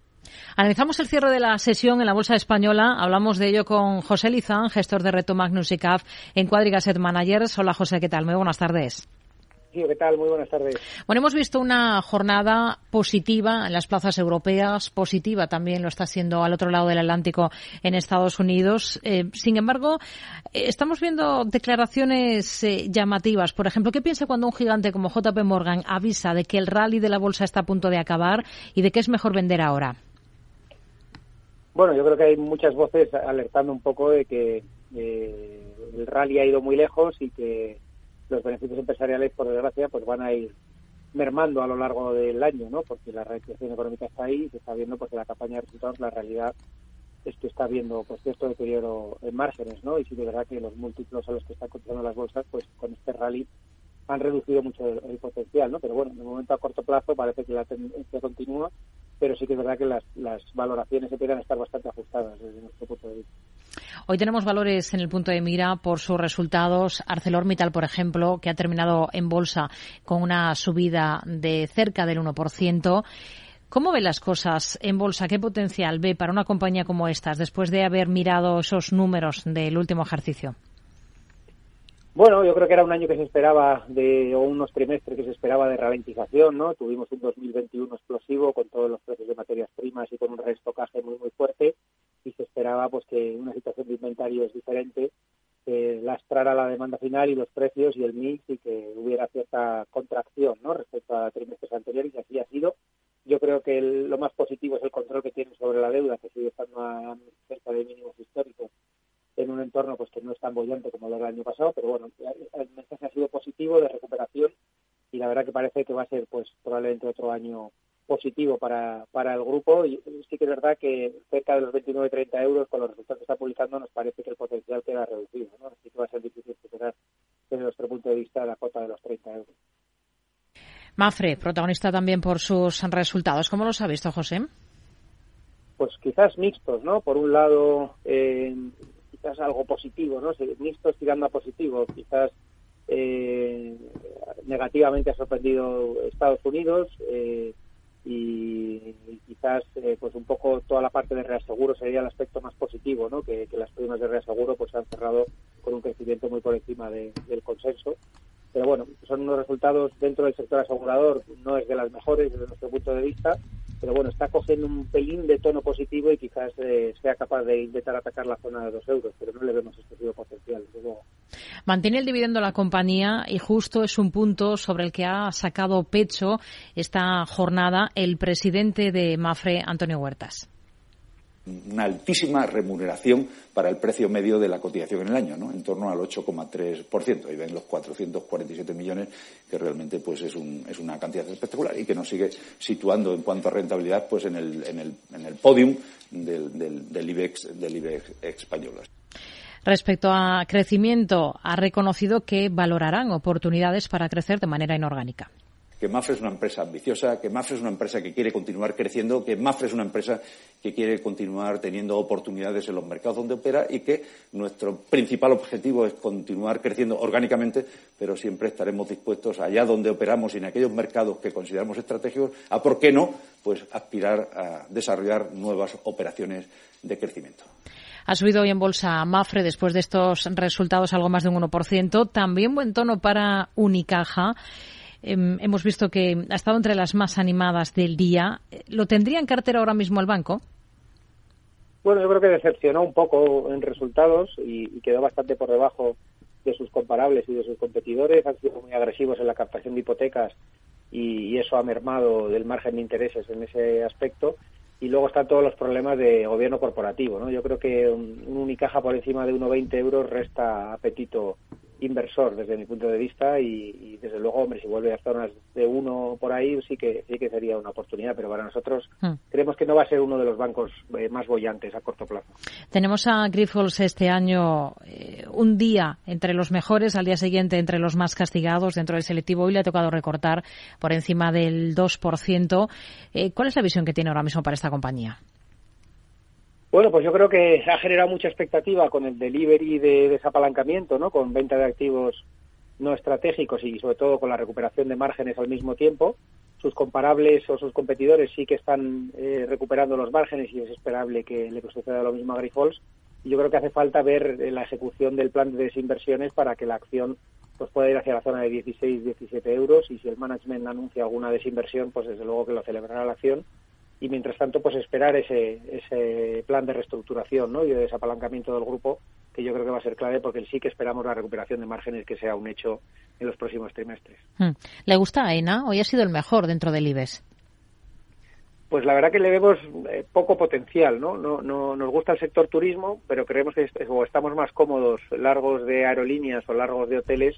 K: Analizamos el cierre de la sesión en la Bolsa Española. Hablamos de ello con José Lizán, gestor de Reto Magnus y CAF en Quadriga Asset Managers. Hola José, ¿qué tal? Muy buenas tardes.
Q: Sí, ¿qué tal? Muy buenas tardes.
K: Bueno, hemos visto una jornada positiva en las plazas europeas, positiva también lo está siendo al otro lado del Atlántico en Estados Unidos. Eh, sin embargo, eh, estamos viendo declaraciones eh, llamativas. Por ejemplo, ¿qué piensa cuando un gigante como JP Morgan avisa de que el rally de la bolsa está a punto de acabar y de que es mejor vender ahora?
Q: Bueno, yo creo que hay muchas voces alertando un poco de que el rally ha ido muy lejos y que los beneficios empresariales, por desgracia, pues van a ir mermando a lo largo del año, ¿no? Porque la reactivación económica está ahí, se está viendo pues la campaña de resultados la realidad es que está viendo pues cierto deterioro en márgenes, ¿no? Y sí de verdad que los múltiplos a los que están cotizando las bolsas, pues con este rally han reducido mucho el, potencial, ¿no? Pero bueno, de momento a corto plazo parece que la tendencia continúa, pero sí que es verdad que las, valoraciones empiezan a estar bastante ajustadas desde nuestro punto de vista.
K: Hoy tenemos valores en el punto de mira por sus resultados. ArcelorMittal, por ejemplo, que ha terminado en bolsa con una subida de cerca del 1%. ¿Cómo ve las cosas en bolsa? ¿Qué potencial ve para una compañía como estas después de haber mirado esos números del último ejercicio?
Q: Bueno, yo creo que era un año que se esperaba de, o unos trimestres que se esperaba de ralentización, ¿no? Tuvimos un 2021 explosivo con todos los precios de materias primas y con un restocaje muy, muy fuerte y se esperaba pues que una situación de inventarios diferente que lastrara la demanda final y los precios y el mix y que hubiera cierta contracción, ¿no? Respecto a trimestres anteriores y así ha sido. Yo creo que lo más positivo es el control que tienen sobre la deuda, que sigue estando a cerca de mínimos históricos en un entorno pues que no es tan bollante como lo del año pasado, pero bueno, el mensaje ha sido positivo de recuperación y la verdad que parece que va a ser pues probablemente otro año positivo para, para el grupo y sí que es verdad que cerca de los 29-30 euros con los resultados que está publicando nos parece que el potencial queda reducido, ¿no? así que va a ser difícil superar desde nuestro punto de vista la cota de los 30 euros.
K: Mafre, protagonista también por sus resultados. ¿Cómo los ha visto, José?
Q: Pues quizás mixtos, ¿no? Por un lado, eh, quizás algo positivo, ¿no? Mixtos tirando a positivo, quizás eh, negativamente ha sorprendido Estados Unidos eh, y, quizás eh, pues un poco toda la parte de reaseguro sería el aspecto más positivo, ¿no? Que, las primas de reaseguro pues han cerrado con un crecimiento muy por encima del consenso. Pero bueno, son unos resultados dentro del sector asegurador, no es de las mejores desde nuestro punto de vista, pero bueno, está cogiendo un pelín de tono positivo y quizás eh, sea capaz de intentar atacar la zona de dos euros, pero no le vemos excesivo potencial,
K: Mantiene el dividendo la compañía y justo es un punto sobre el que ha sacado pecho esta jornada el presidente de Mafre, Antonio Huertas
R: una altísima remuneración para el precio medio de la cotización en el año, ¿no? en torno al 8,3%. Ahí ven los 447 millones, que realmente pues es, un, es una cantidad espectacular y que nos sigue situando en cuanto a rentabilidad pues en el, en el, en el podium del, del, IBEX, del IBEX español.
K: Respecto a crecimiento, ha reconocido que valorarán oportunidades para crecer de manera inorgánica
R: que Mafre es una empresa ambiciosa, que Mafre es una empresa que quiere continuar creciendo, que Mafre es una empresa que quiere continuar teniendo oportunidades en los mercados donde opera y que nuestro principal objetivo es continuar creciendo orgánicamente, pero siempre estaremos dispuestos allá donde operamos y en aquellos mercados que consideramos estratégicos a, ¿por qué no?, pues aspirar a desarrollar nuevas operaciones de crecimiento.
K: Ha subido hoy en bolsa Mafre después de estos resultados algo más de un 1%. También buen tono para Unicaja. Em, hemos visto que ha estado entre las más animadas del día. ¿Lo tendría en cartera ahora mismo el banco?
Q: Bueno, yo creo que decepcionó un poco en resultados y, quedó bastante por debajo de sus comparables y de sus competidores. Han sido muy agresivos en la captación de hipotecas y, eso ha mermado del margen de intereses en ese aspecto. Y luego están todos los problemas de gobierno corporativo. ¿no? Yo creo que un, un Unicaja por encima de 1,20 euros resta apetito inversor desde mi punto de vista y, desde luego, hombre, si vuelve a zonas de uno por ahí sí que sí que sería una oportunidad, pero para nosotros hmm. creemos que no va a ser uno de los bancos eh, más bollantes a corto plazo.
K: Tenemos a Grifols este año eh, un día entre los mejores, al día siguiente entre los más castigados dentro del selectivo y le ha tocado recortar por encima del 2%. Eh, ¿Cuál es la visión que tiene ahora mismo para esta compañía?
Q: Bueno, pues yo creo que ha generado mucha expectativa con el delivery de desapalancamiento, ¿no? Con venta de activos no estratégicos y sobre todo con la recuperación de márgenes al mismo tiempo. Sus comparables o sus competidores sí que están eh, recuperando los márgenes y es esperable que le suceda lo mismo a Grifols. Y yo creo que hace falta ver eh, la ejecución del plan de desinversiones para que la acción pues pueda ir hacia la zona de 16, 17 euros y si el management anuncia alguna desinversión, pues desde luego que lo celebrará la acción y mientras tanto pues esperar ese, ese plan de reestructuración ¿no? y de desapalancamiento del grupo que yo creo que va a ser clave porque sí que esperamos la recuperación de márgenes que sea un hecho en los próximos trimestres.
K: Hmm. ¿Le gusta AENA? Hoy ha sido el mejor dentro del IBEX.
Q: Pues la verdad que le vemos eh, poco potencial, ¿no? ¿no? No nos gusta el sector turismo, pero creemos que o estamos más cómodos largos de aerolíneas o largos de hoteles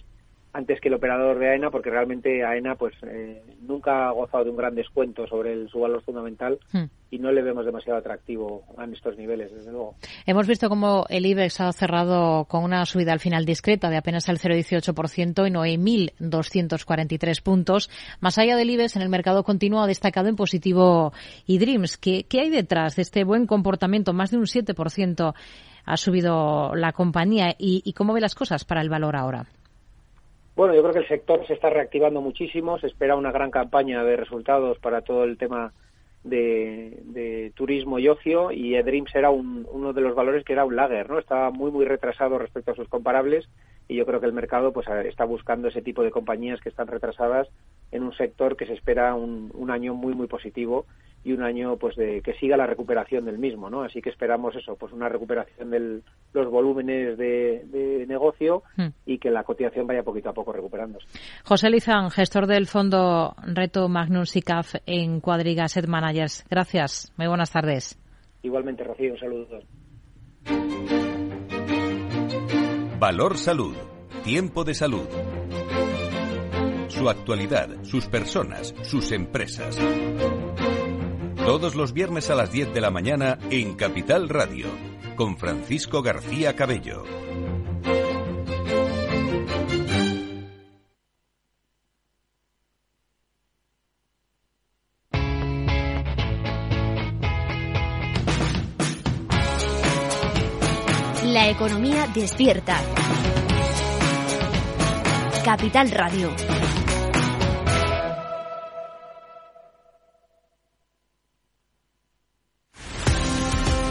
Q: antes que el operador de AENA, porque realmente AENA pues eh, nunca ha gozado de un gran descuento sobre el, su valor fundamental hmm. y no le vemos demasiado atractivo en estos niveles, desde luego.
K: Hemos visto cómo el IBEX ha cerrado con una subida al final discreta de apenas el 0,18% y no hay 1.243 puntos. Más allá del IBEX, en el mercado continuo ha destacado en positivo eDreams. ¿Qué, ¿Qué hay detrás de este buen comportamiento? Más de un 7% ha subido la compañía. ¿Y, y cómo ve las cosas para el valor ahora?
Q: Bueno, yo creo que el sector se está reactivando muchísimo, se espera una gran campaña de resultados para todo el tema de, turismo y ocio y Edreams era uno de los valores que era un lager, ¿no? Estaba muy muy retrasado respecto a sus comparables y yo creo que el mercado pues está buscando ese tipo de compañías que están retrasadas en un sector que se espera un, un año muy muy positivo y un año pues de que siga la recuperación del mismo, ¿no? Así que esperamos eso, pues una recuperación de los volúmenes de, negocio hmm. y que la cotización vaya poquito a poco recuperándose.
K: José Lizán, gestor del fondo Reto Magnus ICAF en Cuadriga Asset Managers. Gracias. Muy buenas tardes.
Q: Igualmente, Rocío, un saludo.
H: Valor Salud. Tiempo de salud. Su actualidad, sus personas, sus empresas. Todos los viernes a las 10 de la mañana en Capital Radio, con Francisco García Cabello.
I: La economía despierta. Capital Radio.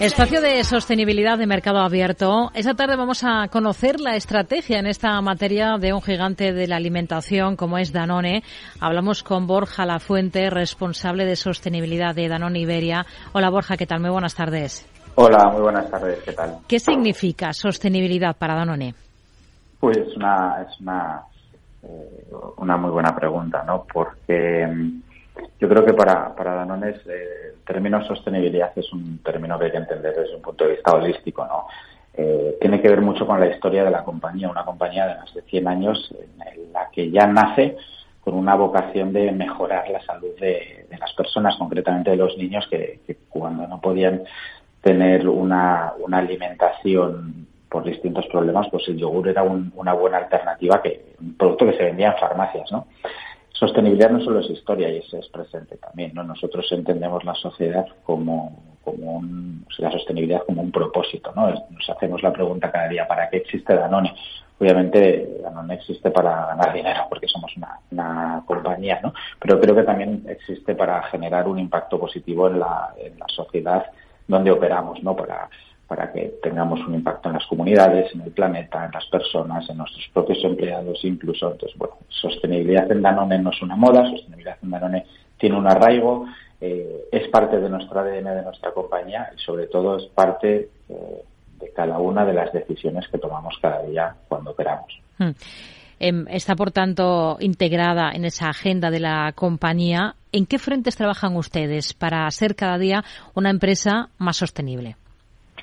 K: Espacio de sostenibilidad de mercado abierto. Esta tarde vamos a conocer la estrategia en esta materia de un gigante de la alimentación como es Danone. Hablamos con Borja Lafuente, responsable de sostenibilidad de Danone Iberia. Hola Borja, ¿qué tal? Muy buenas tardes.
S: Hola, muy buenas tardes, ¿qué tal?
K: ¿Qué significa sostenibilidad para Danone?
S: Pues una, es una, eh, una muy buena pregunta, ¿no? Porque mm, yo creo que para, para Danone eh, el término sostenibilidad es un término que hay que entender desde un punto de vista holístico, ¿no? Eh, tiene que ver mucho con la historia de la compañía, una compañía de más de 100 años en la que ya nace con una vocación de mejorar la salud de, las personas, concretamente de los niños que, cuando no podían tener una, una, alimentación por distintos problemas, pues el yogur era una buena alternativa, que un producto que se vendía en farmacias, ¿no? Sostenibilidad no solo es historia y es, presente también, ¿no? Nosotros entendemos la sociedad como, como un, la sostenibilidad como un propósito, ¿no? Nos hacemos la pregunta cada día, ¿para qué existe Danone? Obviamente Danone existe para ganar dinero porque somos una, una compañía, ¿no? Pero creo que también existe para generar un impacto positivo en la, en la sociedad donde operamos, ¿no? Para para que tengamos un impacto en las comunidades, en el planeta, en las personas, en nuestros propios empleados incluso. Entonces, bueno, sostenibilidad en Danone no es una moda, sostenibilidad en Danone tiene un arraigo, eh, es parte de nuestro ADN, de nuestra compañía y sobre todo es parte eh, de cada una de las decisiones que tomamos cada día cuando operamos.
K: Hmm. Em, está, por tanto, integrada en esa agenda de la compañía. ¿En qué frentes trabajan ustedes para ser cada día una empresa más sostenible?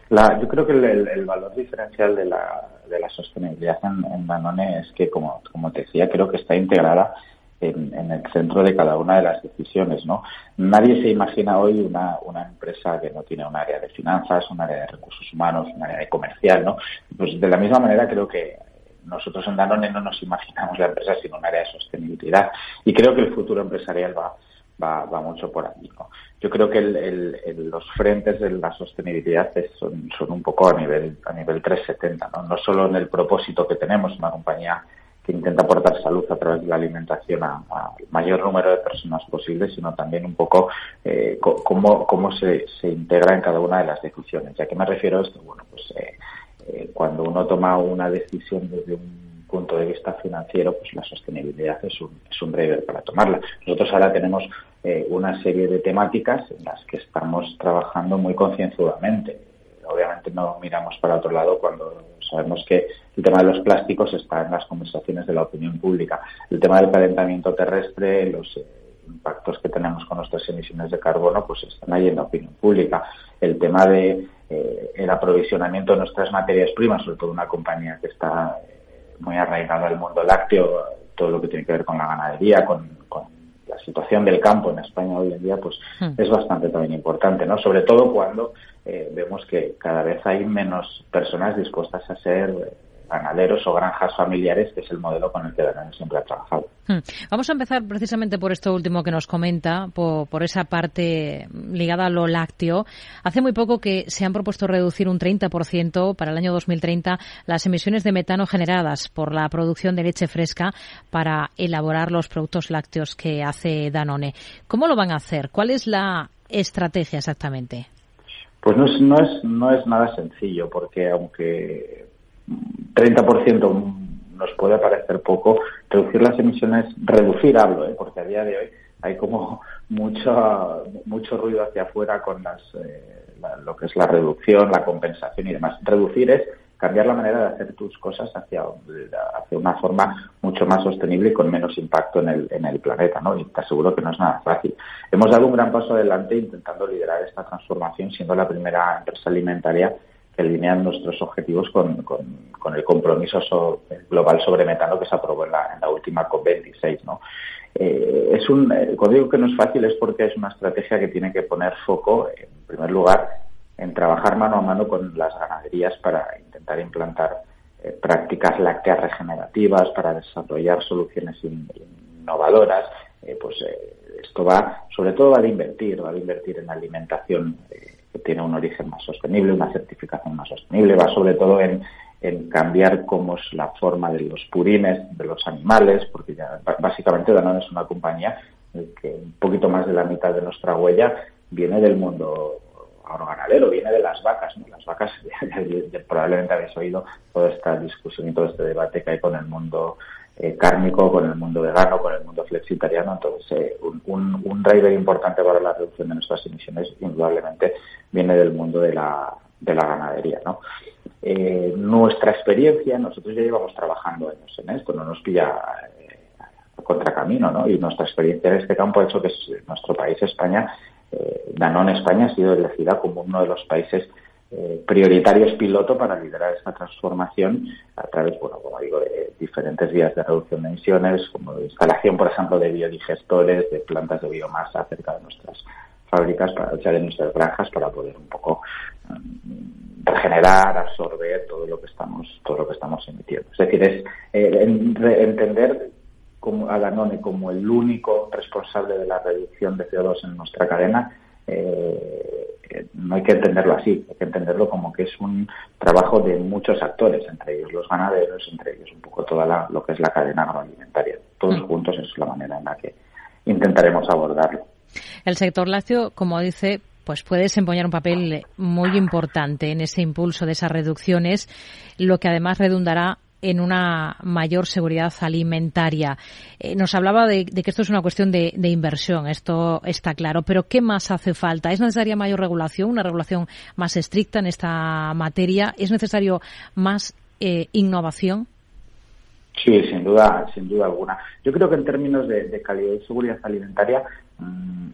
S: Yo creo que el, valor diferencial de la, de la sostenibilidad en, Danone es que, como, como te decía, creo que está integrada en, el centro de cada una de las decisiones, ¿no? Nadie se imagina hoy una, una empresa que no tiene un área de finanzas, un área de recursos humanos, un área de comercial, ¿no? Pues de la misma manera creo que nosotros en Danone no nos imaginamos la empresa sin un área de sostenibilidad y creo que el futuro empresarial va, va, va mucho por ahí, ¿no? yo creo que los frentes de la sostenibilidad son, un poco a nivel a nivel 370, ¿no? no solo en el propósito que tenemos, una compañía que intenta aportar salud a través de la alimentación al mayor número de personas posible, sino también un poco eh, cómo, cómo se, se, integra en cada una de las decisiones. ¿Y a qué me refiero a esto? Bueno, pues eh, eh, cuando uno toma una decisión desde un punto de vista financiero, pues la sostenibilidad es un, es un driver para tomarla. Nosotros ahora tenemos eh, una serie de temáticas en las que estamos trabajando muy concienzudamente. Obviamente no miramos para otro lado cuando sabemos que el tema de los plásticos está en las conversaciones de la opinión pública. El tema del calentamiento terrestre, los eh, impactos que tenemos con nuestras emisiones de carbono, pues están ahí en la opinión pública. El tema de eh, el aprovisionamiento de nuestras materias primas, sobre todo una compañía que está muy arraigada al mundo lácteo, todo lo que tiene que ver con la ganadería, con la situación del campo en España hoy en día pues hmm. es bastante también importante, ¿no? Sobre todo cuando eh, vemos que cada vez hay menos personas dispuestas a ser ganaderos o granjas familiares, que es el modelo con el que Danone siempre ha trabajado.
K: Hmm. Vamos a empezar precisamente por esto último que nos comenta, por, esa parte ligada a lo lácteo. Hace muy poco que se han propuesto reducir un 30% para el año 2030 las emisiones de metano generadas por la producción de leche fresca para elaborar los productos lácteos que hace Danone. ¿Cómo lo van a hacer? ¿Cuál es la estrategia exactamente?
S: Pues no es, no es, no es nada sencillo, porque aunque 30% nos puede parecer poco, reducir las emisiones, reducir hablo, ¿eh? porque a día de hoy hay como mucho, mucho ruido hacia afuera con las, eh, lo que es la reducción, la compensación y demás. Reducir es cambiar la manera de hacer tus cosas hacia, hacia una forma mucho más sostenible y con menos impacto en el, en el planeta, ¿no? Y te aseguro que no es nada fácil. Hemos dado un gran paso adelante intentando liderar esta transformación, siendo la primera empresa alimentaria que alinean nuestros objetivos con, con, el compromiso global sobre metano que se aprobó en la, última COP26. ¿no? Eh, es un, eh, digo que no es fácil es porque es una estrategia que tiene que poner foco, en primer lugar, en trabajar mano a mano con las ganaderías para intentar implantar eh, prácticas lácteas regenerativas, para desarrollar soluciones innovadoras. pues esto va, sobre todo, va a invertir, va a invertir en alimentación que tiene un origen más sostenible, una certificación más sostenible, va sobre todo en, cambiar cómo es la forma de los purines de los animales, porque ya básicamente Danone es una compañía que un poquito más de la mitad de nuestra huella viene del mundo agroganadero, viene de las vacas. Las vacas, <laughs> probablemente habéis oído toda esta discusión y todo este debate que hay con el mundo eh, cárnico, con el mundo vegano, con el mundo flexitariano. Entonces, eh, un, un, driver importante para la reducción de nuestras emisiones, indudablemente, viene del mundo de la, de la ganadería. ¿no? Eh, nuestra experiencia, nosotros ya llevamos trabajando en esto, no nos pilla a contracamino, ¿no? Y nuestra experiencia en este campo ha hecho que nuestro país, España, Danone España, ha sido elegida como uno de los países eh, prioritarios piloto para liderar esta transformación a través, bueno, como digo, de diferentes vías de reducción de emisiones, como de instalación, por ejemplo, de biodigestores, de plantas de biomasa cerca de nuestras fábricas, para, de nuestras granjas, para poder un poco mm, regenerar, absorber todo lo que estamos, todo lo que estamos emitiendo. Es decir, es eh, entender como, a Danone como el único responsable de la reducción de CO2 en nuestra cadena, eh, no hay que entenderlo así, hay que entenderlo como que es un trabajo de muchos actores, entre ellos los ganaderos, entre ellos un poco toda lo que es la cadena agroalimentaria. Todos mm. juntos es la manera en la que intentaremos abordarlo.
K: El sector lácteo, como dice, pues puede desempeñar un papel muy importante en ese impulso de esas reducciones, lo que además redundará en una mayor seguridad alimentaria. Eh, nos hablaba de, que esto es una cuestión de, inversión, esto está claro, pero ¿qué más hace falta? ¿Es necesaria mayor regulación, una regulación más estricta en esta materia? ¿Es necesario más eh, innovación?
S: Sí, sin duda, sin duda alguna. Yo creo que en términos de, calidad y seguridad alimentaria, mm,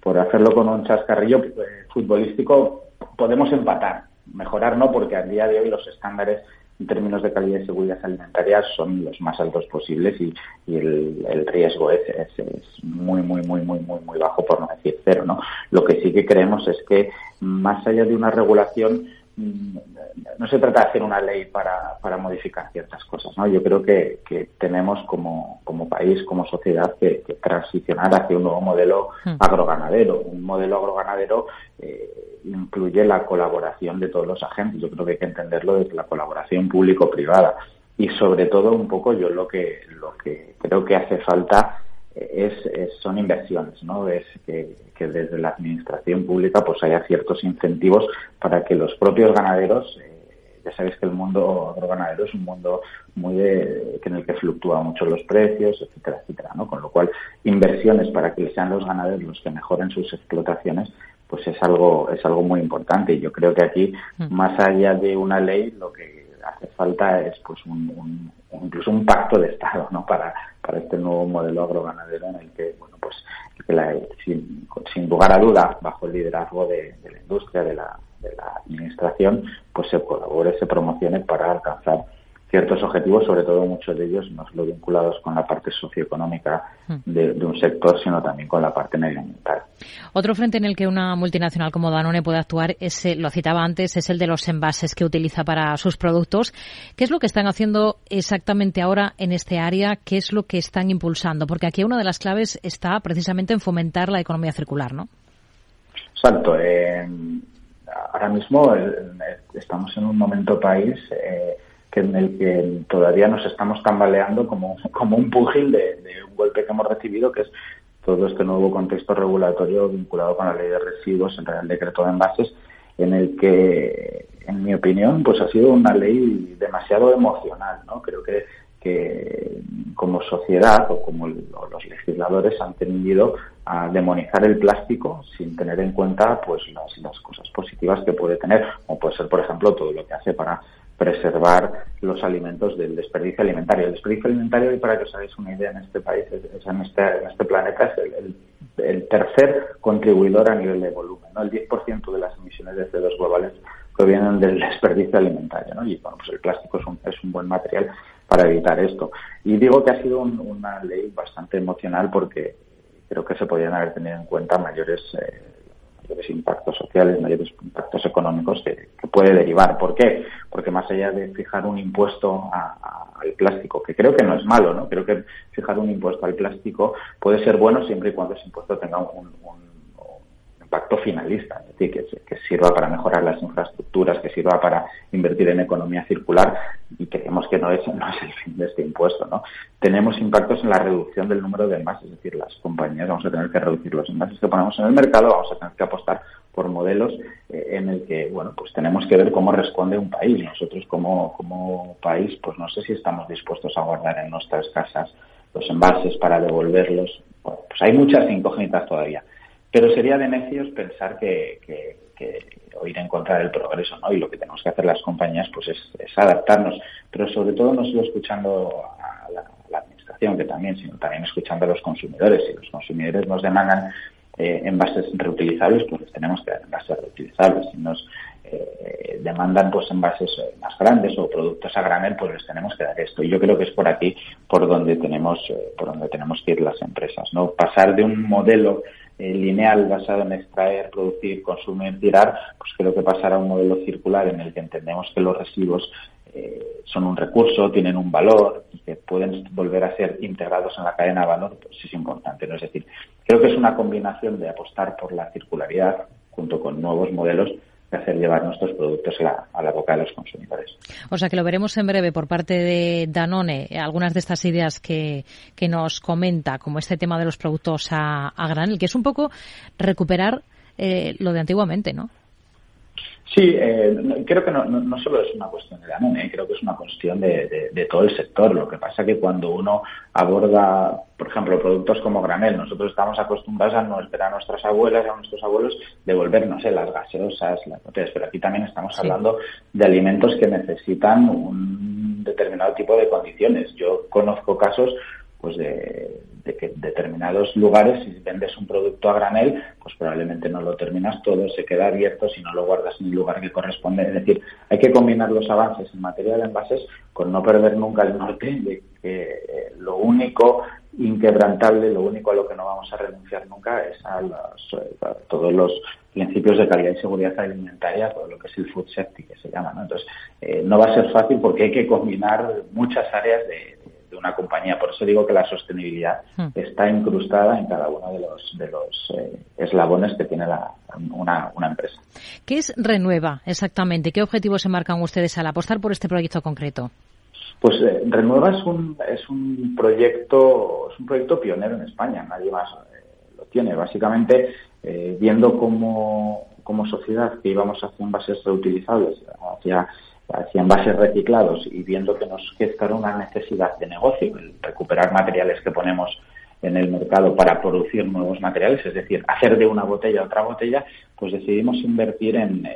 S: por hacerlo con un chascarrillo eh, futbolístico, podemos empatar. Mejorar no, porque al día de hoy los estándares en términos de calidad y seguridad alimentaria son los más altos posibles y, el, riesgo es, es, muy, muy, muy, muy, muy, muy bajo, por no decir cero. ¿no? Lo que sí que creemos es que más allá de una regulación, no se trata de hacer una ley para, para modificar ciertas cosas. ¿no? Yo creo que, que tenemos como, como, país, como sociedad, que, transicionar hacia un nuevo modelo hmm. agroganadero. Un modelo agroganadero eh, incluye la colaboración de todos los agentes. Yo creo que hay que entenderlo desde la colaboración público-privada. Y sobre todo, un poco yo lo que, lo que creo que hace falta es, son inversiones, ¿no? Es que, desde la administración pública pues haya ciertos incentivos para que los propios ganaderos, eh, ya sabéis que el mundo agroganadero es un mundo muy de, en el que fluctúan mucho los precios, etcétera, etcétera, ¿no? Con lo cual, inversiones para que sean los ganaderos los que mejoren sus explotaciones, pues es algo, es algo muy importante. Y yo creo que aquí, mm. más allá de una ley, lo que hace falta es pues un, incluso un pacto de Estado ¿no? para, para este nuevo modelo agroganadero en el que, bueno, pues sin, sin, lugar a duda, bajo el liderazgo de, la industria, de la, de la administración, pues se colabore, se promocione para alcanzar ciertos objetivos, sobre todo muchos de ellos no solo vinculados con la parte socioeconómica hmm. de, un sector, sino también con la parte medioambiental.
K: Otro frente en el que una multinacional como Danone puede actuar, es, eh, lo citaba antes, es el de los envases que utiliza para sus productos. ¿Qué es lo que están haciendo exactamente ahora en este área? ¿Qué es lo que están impulsando? Porque aquí una de las claves está precisamente en fomentar la economía circular, ¿no?
S: Exacto. Eh, ahora mismo eh, estamos en un momento país que en el que todavía nos estamos tambaleando como, como un pugil de, un golpe que hemos recibido, que es todo este nuevo contexto regulatorio vinculado con la ley de residuos, entre el decreto de envases, en el que, en mi opinión, pues ha sido una ley demasiado emocional, ¿no? Creo que, que como sociedad o como los legisladores han tendido a demonizar el plástico sin tener en cuenta pues las cosas positivas que puede tener, como puede ser, por ejemplo, todo lo que hace para preservar los alimentos del desperdicio alimentario. El desperdicio alimentario, y para que os hagáis una idea en este país, es, en, este, en, este, planeta, es el, tercer contribuidor a nivel de volumen. ¿no? El 10% de las emisiones de CO2 globales provienen del desperdicio alimentario. Y bueno, pues el plástico es un, es un buen material para evitar esto. Y digo que ha sido una ley bastante emocional porque creo que se podrían haber tenido en cuenta mayores eh, mayores impactos sociales, mayores impactos económicos que, puede derivar. ¿Por qué? Porque más allá de fijar un impuesto al plástico, que creo que no es malo, ¿no? Creo que fijar un impuesto al plástico puede ser bueno siempre y cuando ese impuesto tenga un impacto finalista, es decir, que, sirva para mejorar las infraestructuras, que sirva para invertir en economía circular y creemos que no es, no es el fin de este impuesto. ¿no? Tenemos impactos en la reducción del número de envases, es decir, las compañías vamos a tener que reducir los envases que ponemos en el mercado, vamos a tener que apostar por modelos eh, en el que, bueno, pues tenemos que ver cómo responde un país. Nosotros como, como país, pues no sé si estamos dispuestos a guardar en nuestras casas los envases para devolverlos. Bueno, pues hay muchas incógnitas todavía. Pero sería de necios pensar que, o ir en contra del progreso, ¿no? Y lo que tenemos que hacer las compañías, pues es, adaptarnos, pero sobre todo no solo escuchando a la, administración, que también, sino también escuchando a los consumidores. Si los consumidores nos demandan eh, envases reutilizables, pues tenemos que dar envases reutilizables. Si nos eh, demandan pues envases eh, más grandes o productos a granel, pues les tenemos que dar esto. Y yo creo que es por aquí por donde tenemos, eh, por donde tenemos que ir las empresas, ¿no? Pasar de un modelo lineal basado en extraer, producir, consumir, tirar, pues creo que pasar a un modelo circular en el que entendemos que los residuos eh, son un recurso, tienen un valor y que pueden volver a ser integrados en la cadena de valor, pues es importante. Es decir, creo que es una combinación de apostar por la circularidad junto con nuevos modelos de hacer llevar nuestros productos a la, boca de los consumidores.
K: O sea que lo veremos en breve por parte de Danone, algunas de estas ideas que, que nos comenta, como este tema de los productos a, a granel, que es un poco recuperar eh, lo de antiguamente, ¿no?
S: Sí, eh, creo que no, no, solo es una cuestión de Danone, eh, creo que es una cuestión de, de, todo el sector. Lo que pasa que cuando uno aborda, por ejemplo, productos como granel, nosotros estamos acostumbrados a, no esperar a nuestras abuelas y a nuestros abuelos devolvernos eh, las gaseosas, las botellas, pero aquí también estamos hablando de alimentos que necesitan un determinado tipo de condiciones. Yo conozco casos pues de, que determinados lugares, si vendes un producto a granel, pues probablemente no lo terminas todo, se queda abierto si no lo guardas en el lugar que corresponde. Es decir, hay que combinar los avances en materia de envases con no perder nunca el norte de que eh, lo único inquebrantable, lo único a lo que no vamos a renunciar nunca es a, todos los principios de calidad y seguridad alimentaria, todo lo que es el food safety que se llama. Entonces, eh, no va a ser fácil porque hay que combinar muchas áreas de, de una compañía. Por eso digo que la sostenibilidad hmm. está incrustada en cada uno de los, de los eh, eslabones que tiene una, una, empresa.
K: ¿Qué es Renueva exactamente? ¿Qué objetivos se marcan ustedes al apostar por este proyecto concreto?
S: Pues eh, Renueva es un, es un proyecto es un proyecto pionero en España. Nadie más eh, lo tiene. Básicamente viendo cómo como sociedad que íbamos hacia envases reutilizables, hacia hacia envases reciclados y viendo que nos queda una necesidad de negocio, el recuperar materiales que ponemos en el mercado para producir nuevos materiales, es decir, hacer de una botella otra botella, pues decidimos invertir en,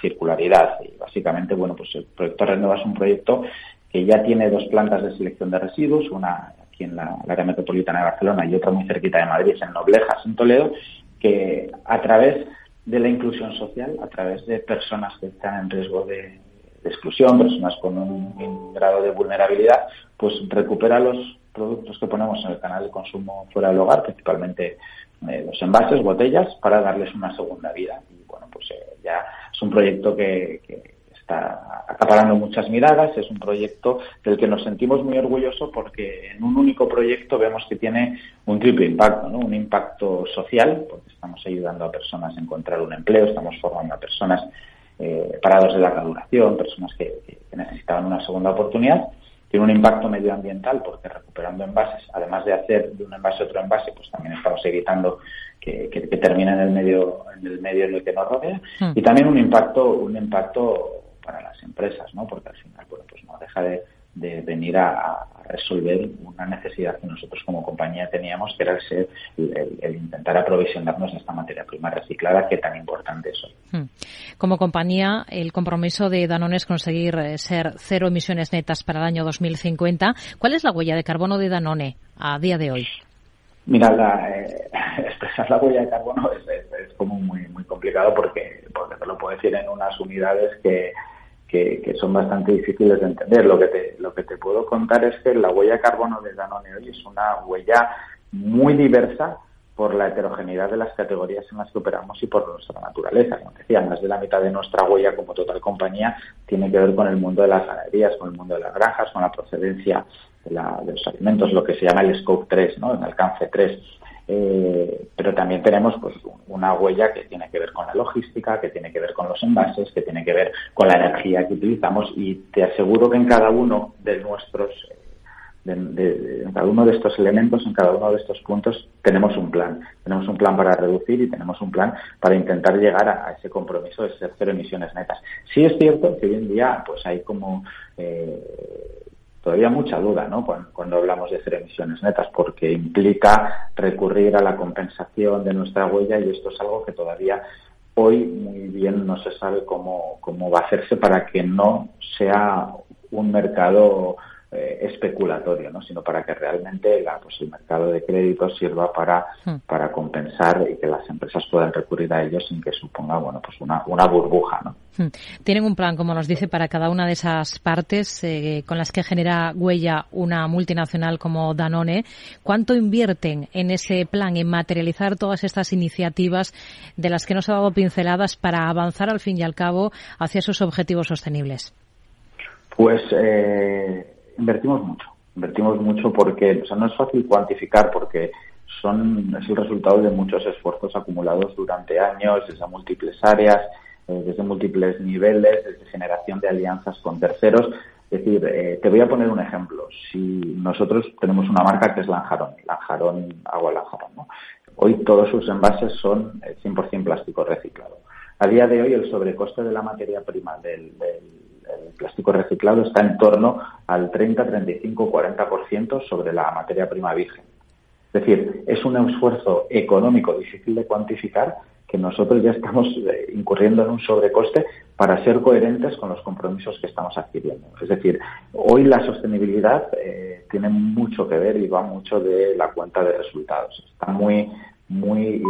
S: circularidad. Y básicamente, bueno, pues el proyecto Renova es un proyecto que ya tiene dos plantas de selección de residuos, una aquí en la, área metropolitana de Barcelona y otra muy cerquita de Madrid, en Noblejas, en Toledo, que a través de la inclusión social, a través de personas que están en riesgo de, exclusión, personas con un, grado de vulnerabilidad, pues recupera los productos que ponemos en el canal de consumo fuera del hogar, principalmente eh, los envases, botellas, para darles una segunda vida. Y bueno, pues eh, ya es un proyecto que, está acaparando muchas miradas, es un proyecto del que nos sentimos muy orgullosos porque en un único proyecto vemos que tiene un triple impacto, ¿no? Un impacto social, porque estamos ayudando a personas a encontrar un empleo, estamos formando a personas eh, parados de larga duración, personas que, necesitaban una segunda oportunidad. Tiene un impacto medioambiental porque recuperando envases, además de hacer de un envase otro envase, pues también estamos evitando que, que, termine en el medio en el medio en el que nos rodea. Hmm. Y también un impacto un impacto para las empresas, ¿no? Porque al final, bueno, pues no deja de, de venir a, resolver una necesidad que nosotros como compañía teníamos, que era el, ser, el, intentar aprovisionarnos de esta materia prima reciclada que tan importante es hoy. Hmm.
K: Como compañía, el compromiso de Danone es conseguir eh, ser cero emisiones netas para el año 2050. ¿Cuál es la huella de carbono de Danone a día de hoy?
S: Mira, la, eh, <laughs> expresar la huella de carbono es, como muy muy complicado porque, porque te lo puedo decir en unas unidades que que, son bastante difíciles de entender. Lo que, te, lo que te puedo contar es que la huella de carbono de Danone hoy es una huella muy diversa por la heterogeneidad de las categorías en las que operamos y por nuestra naturaleza. Como decía, más de la mitad de nuestra huella como total compañía tiene que ver con el mundo de las ganaderías, con el mundo de las granjas, con la procedencia de, de los alimentos, lo que se llama el Scope 3, ¿no? el alcance 3. Eh, pero también tenemos pues una huella que tiene que ver con la logística, que tiene que ver con los envases, que tiene que ver con la energía que utilizamos y te aseguro que en cada uno de nuestros de, en cada uno de estos elementos, en cada uno de estos puntos, tenemos un plan. Tenemos un plan para reducir y tenemos un plan para intentar llegar a, ese compromiso de ser cero emisiones netas. Sí es cierto que hoy en día pues hay como eh, todavía mucha duda ¿no? cuando, hablamos de cero emisiones netas, porque implica recurrir a la compensación de nuestra huella y esto es algo que todavía hoy muy bien no se sabe cómo, cómo va a hacerse para que no sea un mercado eh, especulatorio, ¿no? sino para que realmente la, pues, el mercado de crédito sirva para, hmm. para compensar y que las empresas puedan recurrir a ellos sin que suponga bueno, pues una, una burbuja. ¿no?
K: Hmm. Tienen un plan, como nos dice, para cada una de esas partes eh, con las que genera huella una multinacional como Danone. ¿Cuánto invierten en ese plan, en materializar todas estas iniciativas de las que nos ha dado pinceladas para avanzar al fin y al cabo hacia esos objetivos sostenibles?
S: Pues eh, invertimos mucho, invertimos mucho porque o sea, no es fácil cuantificar porque son es el resultado de muchos esfuerzos acumulados durante años desde múltiples áreas, eh, desde múltiples niveles, desde generación de alianzas con terceros. Es decir, eh, te voy a poner un ejemplo. Si nosotros tenemos una marca que es Lanjarón, Lanjarón, agua Lanjarón, ¿no? Hoy todos sus envases son 100% plástico reciclado. A día de hoy el sobrecoste de la materia prima del, plástico reciclado está en torno al 30, 35, 40% sobre la materia prima virgen. Es decir, es un esfuerzo económico difícil de cuantificar que nosotros ya estamos eh, incurriendo en un sobrecoste para ser coherentes con los compromisos que estamos adquiriendo. Es decir, hoy la sostenibilidad eh, tiene mucho que ver y va mucho de la cuenta de resultados. Está muy, muy